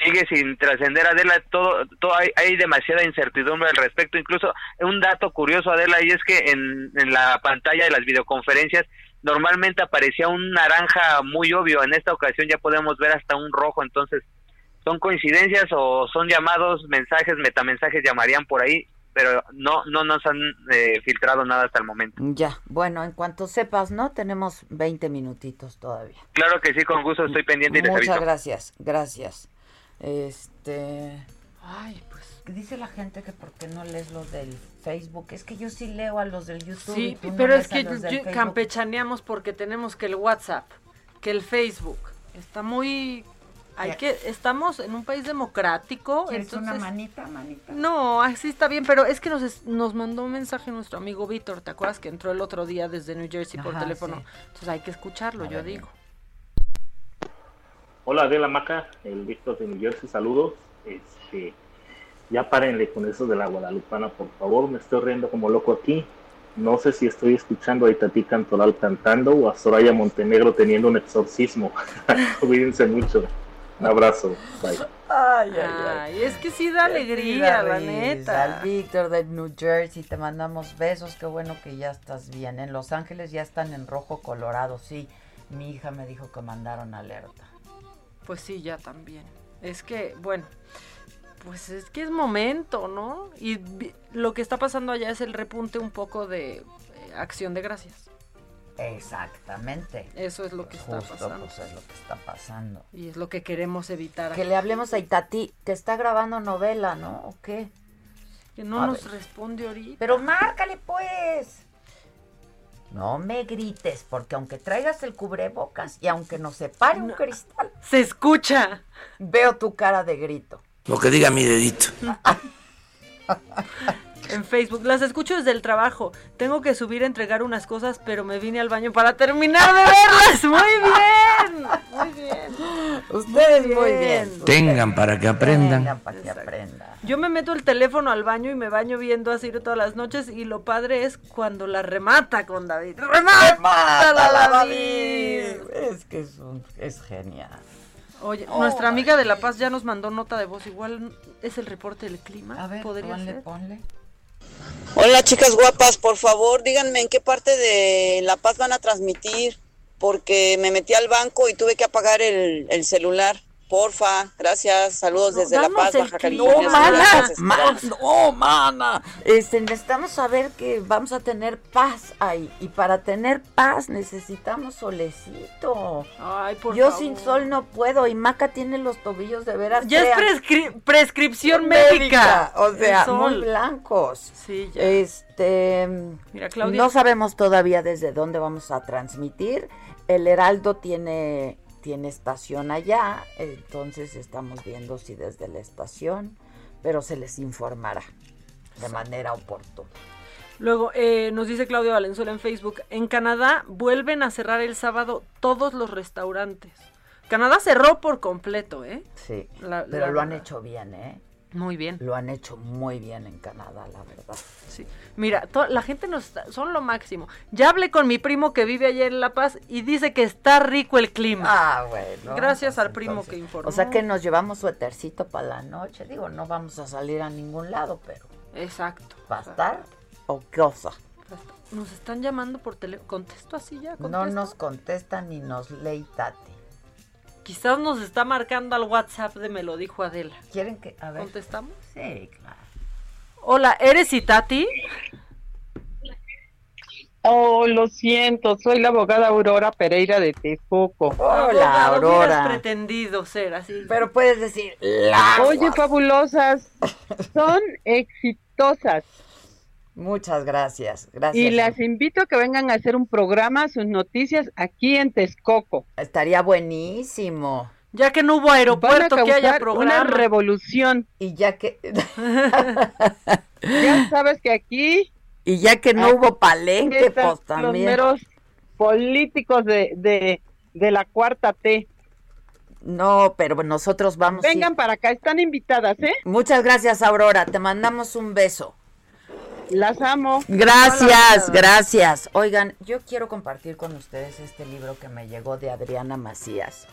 sigue sin trascender Adela todo todo hay, hay demasiada incertidumbre al respecto incluso un dato curioso Adela y es que en, en la pantalla de las videoconferencias normalmente aparecía un naranja muy obvio en esta ocasión ya podemos ver hasta un rojo entonces son coincidencias o son llamados mensajes metamensajes llamarían por ahí pero no no nos han eh, filtrado nada hasta el momento Ya, bueno, en cuanto sepas, ¿no? Tenemos 20 minutitos todavía. claro que sí con gusto estoy pendiente y les Muchas aviso gracias, gracias. Este... Ay, pues dice la gente que por qué no lees los del Facebook. Es que yo sí leo a los del YouTube. y Sí, pero es que yo- campechaneamos porque tenemos que el WhatsApp, que el Facebook. Está muy... Hay que... Estamos en un país democrático. ¿Quieres una entonces- manita, manita? No, así está bien, pero es que nos, es- nos mandó un mensaje nuestro amigo Víctor, ¿te acuerdas que entró el otro día desde New Jersey por Ajá, teléfono? sí. Entonces hay que escucharlo, yo digo. Hola Adela Maca, el Víctor de New Jersey, saludos. Este, ya párenle con eso de la Guadalupana, por favor, me estoy riendo como loco aquí. No sé si estoy escuchando a Itatí Cantoral cantando o a Soraya Montenegro teniendo un exorcismo. Cuídense mucho. Un abrazo. Bye. Ay, ay, ay. Ay, es que sí da Sí, alegría, da la neta. Al Víctor de New Jersey, te mandamos besos. Qué bueno que ya estás bien. En Los Ángeles ya están en rojo colorado. Sí, mi hija me dijo que mandaron alerta. Pues sí, ya también. Es que, bueno, pues es que es momento, ¿no? Y lo que está pasando allá es el repunte un poco de eh, acción de gracias. Exactamente. Eso es lo que está Justo, pasando. pues es lo que está pasando. Y es lo que queremos evitar. Que aquí. le hablemos a Itatí, que está grabando novela, ¿no? ¿O qué? Que no A nos ver. responde ahorita. Pero márcale pues. No me grites, porque aunque traigas el cubrebocas y aunque nos separe un cristal, se escucha. Veo tu cara de grito. Lo que diga mi dedito. En Facebook. Las escucho desde el trabajo. Tengo que subir a entregar unas cosas, pero me vine al baño para terminar de verlas. Muy bien. Muy bien. Ustedes muy bien. Tengan para que aprendan. Tengan para que aprendan. Yo me meto el teléfono al baño y me baño viendo a Ciro todas las noches y lo padre es cuando la remata con David. ¡Remata, la David! David! Es que es, un- es genial. Oye, Oh, nuestra amiga de La Paz ya nos mandó nota de voz. Igual es el reporte del clima. A ver, podría ponle, ser. ponle. Hola chicas guapas, por favor díganme en qué parte de La Paz van a transmitir, porque me metí al banco y tuve que apagar el, el celular. Porfa, gracias, saludos desde La Paz, Baja. California. No, mana, no, mana. Este, necesitamos saber que vamos a tener paz ahí. Y para tener paz necesitamos solecito. Ay, por Yo favor. sin sol no puedo. Y Maca tiene los tobillos de veras. Ya es prescri- prescripción médica. O sea, muy blancos. Sí, ya. Este. Mira, Claudia. No sabemos todavía desde dónde vamos a transmitir. El Heraldo tiene, tiene estación allá, entonces estamos viendo si desde la estación, pero se les informará de manera oportuna. Luego eh, nos dice Claudia Valenzuela en Facebook, en Canadá vuelven a cerrar el sábado todos los restaurantes. Canadá cerró por completo, ¿eh? Sí, La- pero la lo han hecho bien, ¿eh? Muy bien. Lo han hecho muy bien en Canadá, la verdad. Sí. Mira, la gente nos está- son lo máximo. Ya hablé con mi primo que vive allá en La Paz y dice que está rico el clima. Ah, bueno. Gracias pues al primo entonces- que informó. O sea que nos llevamos suétercito para la noche. Digo, no vamos a salir a ningún lado, pero Exacto. ¿va a estar o qué cosa? Nos están llamando por teléfono. ¿Contesto así ya? No nos contesta ni nos lee Tati. Quizás nos está marcando al WhatsApp de Me lo dijo Adela. ¿Quieren que.? A ver. ¿Contestamos? Sí, claro. Hola, ¿eres Itati? Oh, lo siento, soy la abogada Aurora Pereira de Tejoco. Hola, Abogado, Aurora. pretendido ser así. Pero puedes decir la. Oye, fabulosas, son exitosas. Muchas gracias. Gracias. Y las invito a que vengan a hacer un programa, sus noticias, aquí en Texcoco. Estaría buenísimo. Ya que no hubo aeropuerto, que haya programa. una revolución. Y ya que. ya sabes que aquí. Y ya que no hubo palenque, pues también. Los meros políticos de, de, de la cuarta T. No, pero nosotros vamos. ir- Vengan para acá, están invitadas, ¿eh? Muchas gracias, Aurora. Te mandamos un beso. Las amo. Gracias, gracias. Oigan, yo quiero compartir con ustedes este libro que me llegó de Adriana Macías.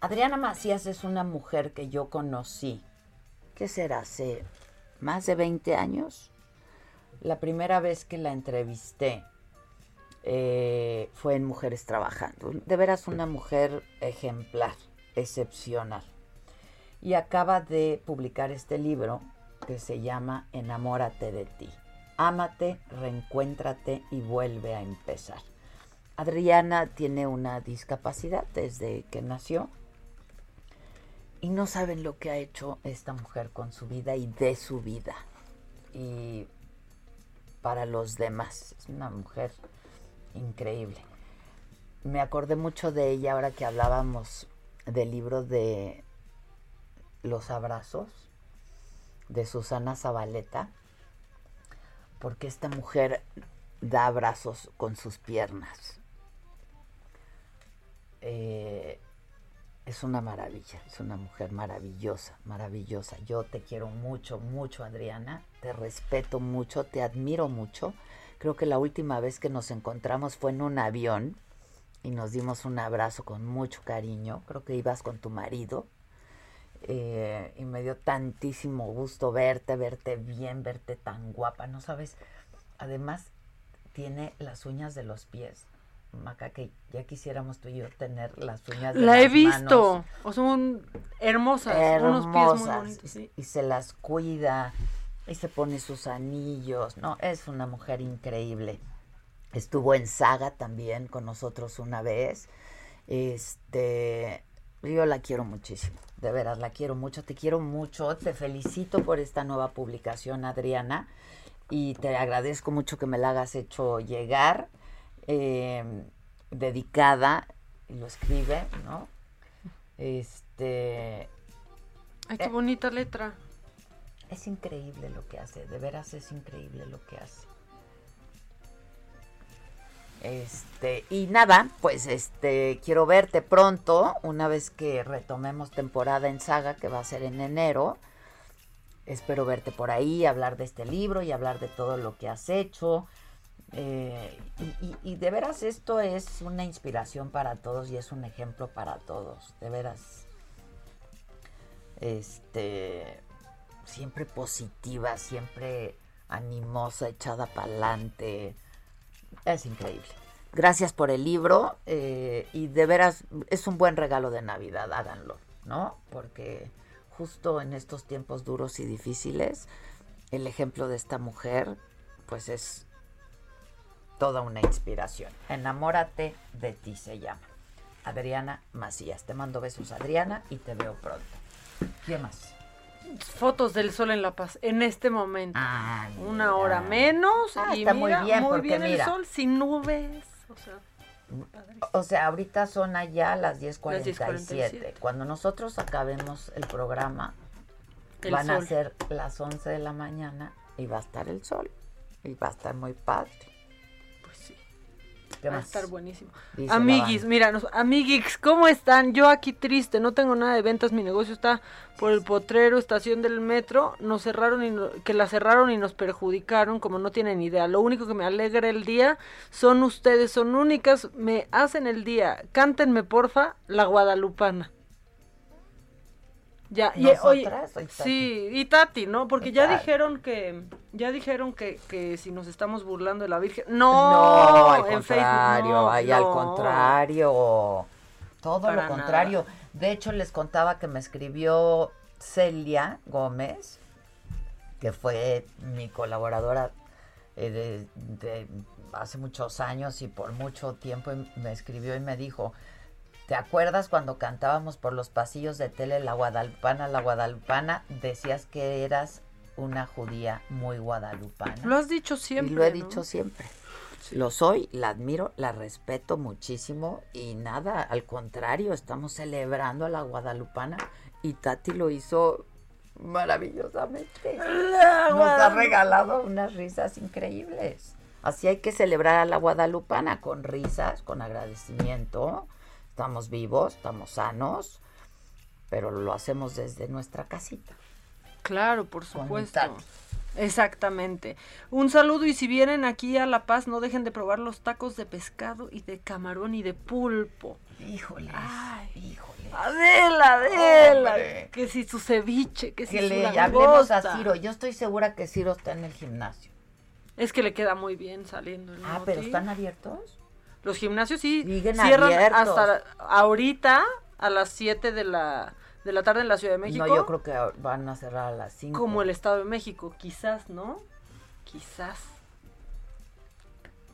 Adriana Macías es una mujer que yo conocí, ¿qué será? Hace más de 20 años. La primera vez que la entrevisté eh, fue en Mujeres Trabajando. De veras una mujer ejemplar, excepcional. Y acaba de publicar este libro que se llama Enamórate de ti. Ámate, reencuéntrate y vuelve a empezar. Adriana tiene una discapacidad desde que nació y no saben lo que ha hecho esta mujer con su vida y de su vida. Y para los demás, es una mujer increíble. Me acordé mucho de ella ahora que hablábamos del libro de Los Abrazos de Susana Zabaleta, porque esta mujer da abrazos con sus piernas. Eh, es una maravilla, es una mujer maravillosa, maravillosa. Yo te quiero mucho, mucho, Adriana. Te respeto mucho, te admiro mucho. Creo que la última vez que nos encontramos fue en un avión y nos dimos un abrazo con mucho cariño. Creo que ibas con tu marido. Eh, y me dio tantísimo gusto verte, verte bien, verte tan guapa, ¿no sabes? Además, tiene las uñas de los pies. Maca, que ya quisiéramos tú y yo tener las uñas de La he las visto. manos O son hermosas. Unos pies muy hermosas bonitos. sí. y se las cuida y se pone sus anillos. No, es una mujer increíble. Estuvo en Saga también con nosotros una vez. Este, yo la quiero muchísimo, de veras la quiero mucho, te quiero mucho, te felicito por esta nueva publicación, Adriana, y te agradezco mucho que me la hagas hecho llegar, eh, dedicada, y lo escribe, ¿no? Este, Ay, qué bonita letra. es increíble lo que hace, de veras es increíble lo que hace. Este, y nada, pues este, quiero verte pronto, una vez que retomemos temporada en saga, que va a ser en enero. Espero verte por ahí, hablar de este libro y hablar de todo lo que has hecho. Eh, y, y- y de veras esto es una inspiración para todos y es un ejemplo para todos, de veras. Este, siempre positiva, siempre animosa, echada para adelante. Es increíble. Gracias por el libro eh, y de veras es un buen regalo de Navidad, háganlo, ¿no? Porque justo en estos tiempos duros y difíciles, el ejemplo de esta mujer, pues es toda una inspiración. Enamórate de ti se llama. Adriana Macías. Te mando besos, Adriana, y te veo pronto. ¿Qué más? Fotos del sol en La Paz en este momento. Ah, Una hora menos Ah, y está muy mira, bien, muy bien mira. el sol sin nubes. O sea, O sea, ahorita son allá las 10:47. 10:47. Cuando nosotros acabemos el programa, El van a ser las 11 de la mañana y va a estar el sol. Y va a estar muy padre. Pues sí. ¿Qué Va a más? estar buenísimo. Dice Amiguis, banda. mira, nos- amiguis, ¿cómo están? Yo aquí triste, no tengo nada de ventas, mi negocio está por el potrero, estación del metro, nos cerraron y no- que la cerraron y nos perjudicaron, como no tienen idea. Lo único que me alegra el día son ustedes, son únicas, me hacen el día. Cántenme porfa la guadalupana. Ya, y, oye, ¿Nosotras o Itati? sí, y Tati, ¿no? Porque ya Tati. dijeron que, ya dijeron que, que si nos estamos burlando de la Virgen, no, No, al en Facebook, contrario, no, ay, al no. contrario. Todo Para lo nada. contrario. De hecho, les contaba que me escribió Celia Gómez, que fue mi colaboradora eh, de, de hace muchos años y por mucho tiempo y me escribió y me dijo, ¿te acuerdas cuando cantábamos por los pasillos de tele La Guadalupana, La Guadalupana? Decías que eras una judía muy guadalupana. Lo has dicho siempre. Y lo he ¿no? dicho siempre. Lo soy, la admiro, la respeto muchísimo y nada, al contrario, estamos celebrando a la guadalupana y Tati lo hizo maravillosamente. La Nos ha regalado unas risas increíbles. Así hay que celebrar a la guadalupana con risas, con agradecimiento. Estamos vivos, estamos sanos, pero lo hacemos desde nuestra casita. Claro, por supuesto. Exactamente. Un saludo y si vienen aquí a La Paz, no dejen de probar los tacos de pescado y de camarón y de pulpo. Híjole, híjole. Adela, Adela. Hombre. Que si su ceviche, que si Que su le hablemos a. Ciro. Yo estoy segura que Ciro está en el gimnasio. Es que le queda muy bien saliendo el Ah, pero. ¿están abiertos? Los gimnasios sí Siguen cierran abiertos. hasta ahorita a las 7 de la, de la tarde en la Ciudad de México. No, yo creo que van a cerrar a las 5. Como el Estado de México, quizás, ¿no? Quizás.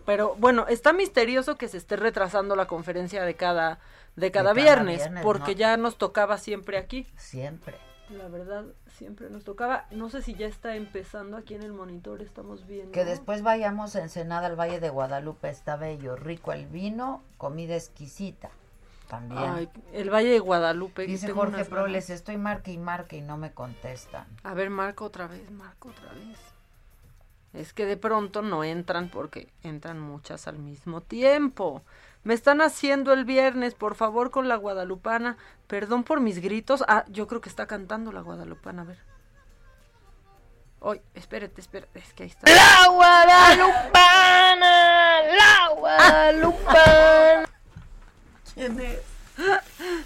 Pero bueno, está misterioso que se esté retrasando la conferencia de cada de cada, cada viernes, viernes, porque ¿no? ya nos tocaba siempre aquí. Siempre. La verdad, siempre nos tocaba. No sé si ya está empezando aquí en el monitor, estamos viendo. Que después vayamos a Ensenada al Valle de Guadalupe, está bello, rico el vino, comida exquisita. También. Ay, el Valle de Guadalupe. Dice Jorge Proles, ganas. estoy marque y marque y no me contestan. A ver, marco otra vez, marco otra vez. Es que de pronto no entran porque entran muchas al mismo tiempo. Me están haciendo el viernes, por favor, con la guadalupana. Perdón por mis gritos. Ah, yo creo que está cantando la guadalupana, a ver. Oye, espérate, espérate, es que ahí está. La Guadalupana, la Guadalupana. ¿Quién es?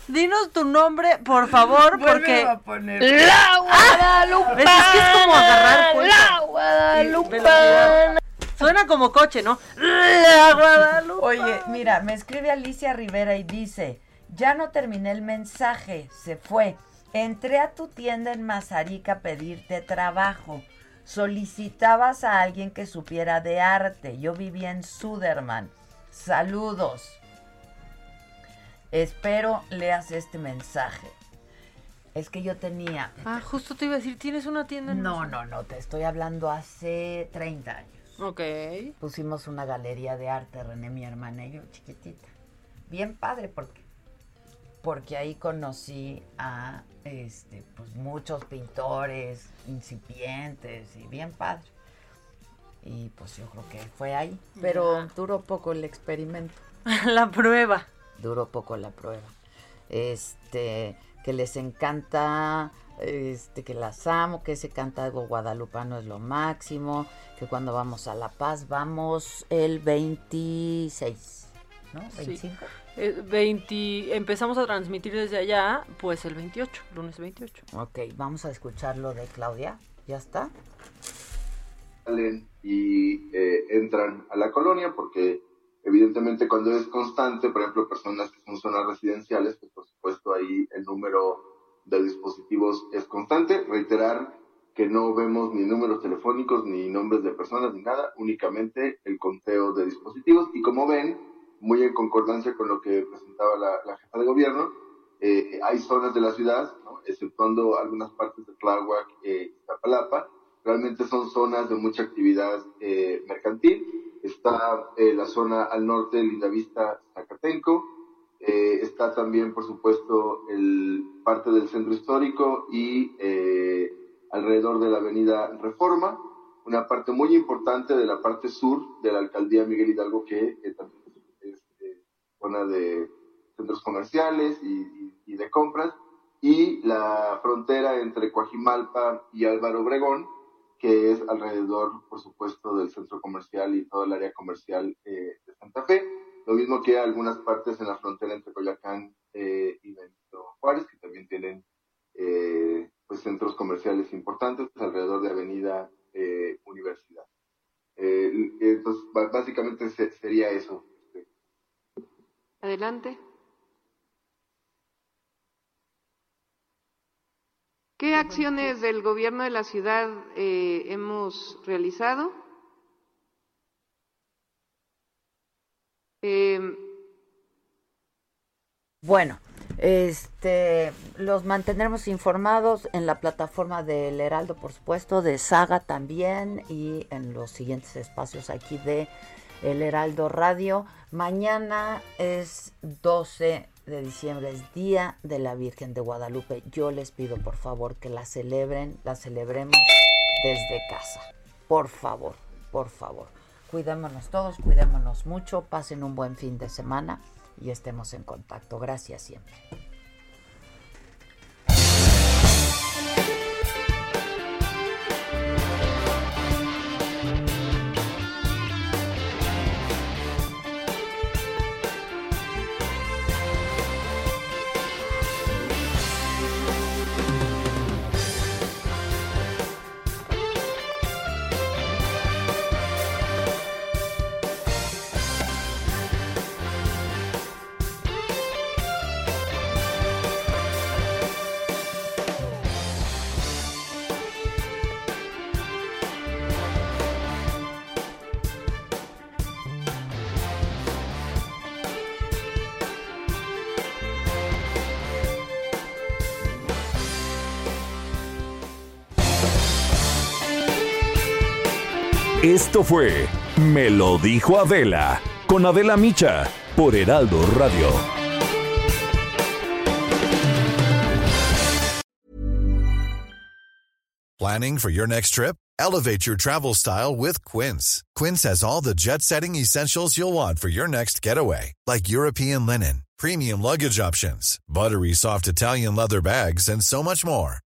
Dinos tu nombre, por favor, porque... a poner. La Guadalupana. ¿Ves? Es que es como agarrar. La Guadalupana. Suena como coche, ¿no? Oye, mira, me escribe Alicia Rivera y dice, ya no terminé el mensaje, se fue. Entré a tu tienda en Mazarica a pedirte trabajo. Solicitabas a alguien que supiera de arte. Yo vivía en Suderman. Saludos. Espero leas este mensaje. Es que yo tenía... Ah, justo te iba a decir, ¿tienes una tienda en No, no, no, te estoy hablando hace 30 años. Ok. Pusimos una galería de arte, René, mi hermana y yo, chiquitita. Bien padre, porque, porque ahí conocí a este, pues, muchos pintores incipientes y bien padre. Y pues yo creo que fue ahí. Pero duró poco el experimento. La prueba. Duró poco la prueba. Este, que les encanta, este, que las amo, que ese cantado guadalupano es lo máximo, que cuando vamos a La Paz vamos el 26, ¿no? Sí. 25. Eh, 20, empezamos a transmitir desde allá, pues el 28, lunes 28. Ok, vamos a escuchar lo de Claudia. ¿Ya está? salen y eh, entran a la colonia porque evidentemente cuando es constante, por ejemplo, personas que son zonas residenciales, pues por supuesto ahí el número de dispositivos es constante. Reiterar que no vemos ni números telefónicos, ni nombres de personas, ni nada, únicamente el conteo de dispositivos. Y como ven, muy en concordancia con lo que presentaba la, la jefa de gobierno, eh, hay zonas de la ciudad, ¿no? exceptuando algunas partes de Tláhuac eh, y Iztapalapa, realmente son zonas de mucha actividad eh, mercantil. Está eh, la zona al norte, Lindavista, Zacatenco. Eh, está también, por supuesto, el parte del centro histórico y eh, alrededor de la avenida Reforma. Una parte muy importante de la parte sur de la alcaldía Miguel Hidalgo que eh, también zona de centros comerciales y, de compras, y la frontera entre Coajimalpa y Álvaro Obregón, que es alrededor, por supuesto, del centro comercial y todo el área comercial eh, de Santa Fe. Lo mismo que algunas partes en la frontera entre Coyoacán eh, y Benito Juárez, que también tienen eh, pues centros comerciales importantes alrededor de Avenida Universidad. entonces, básicamente sería eso. Adelante. ¿Qué acciones del gobierno de la ciudad eh, hemos realizado? Eh, bueno, este, los mantendremos informados en la plataforma del Heraldo, por supuesto, de Saga también y en los siguientes espacios aquí de El Heraldo Radio. Mañana es 12 de diciembre es Día de la Virgen de Guadalupe. Yo les pido por favor que la celebren, la celebremos desde casa. Por favor, por favor. Cuidémonos todos, cuidémonos mucho, pasen un buen fin de semana y estemos en contacto. Gracias siempre. Esto fue Me lo dijo Adela con Adela Micha por Heraldo Radio. Planning for your next trip? Elevate your travel style with Quince. Quince has all the jet setting essentials you'll want for your next getaway, like European linen, premium luggage options, buttery soft Italian leather bags, and so much more.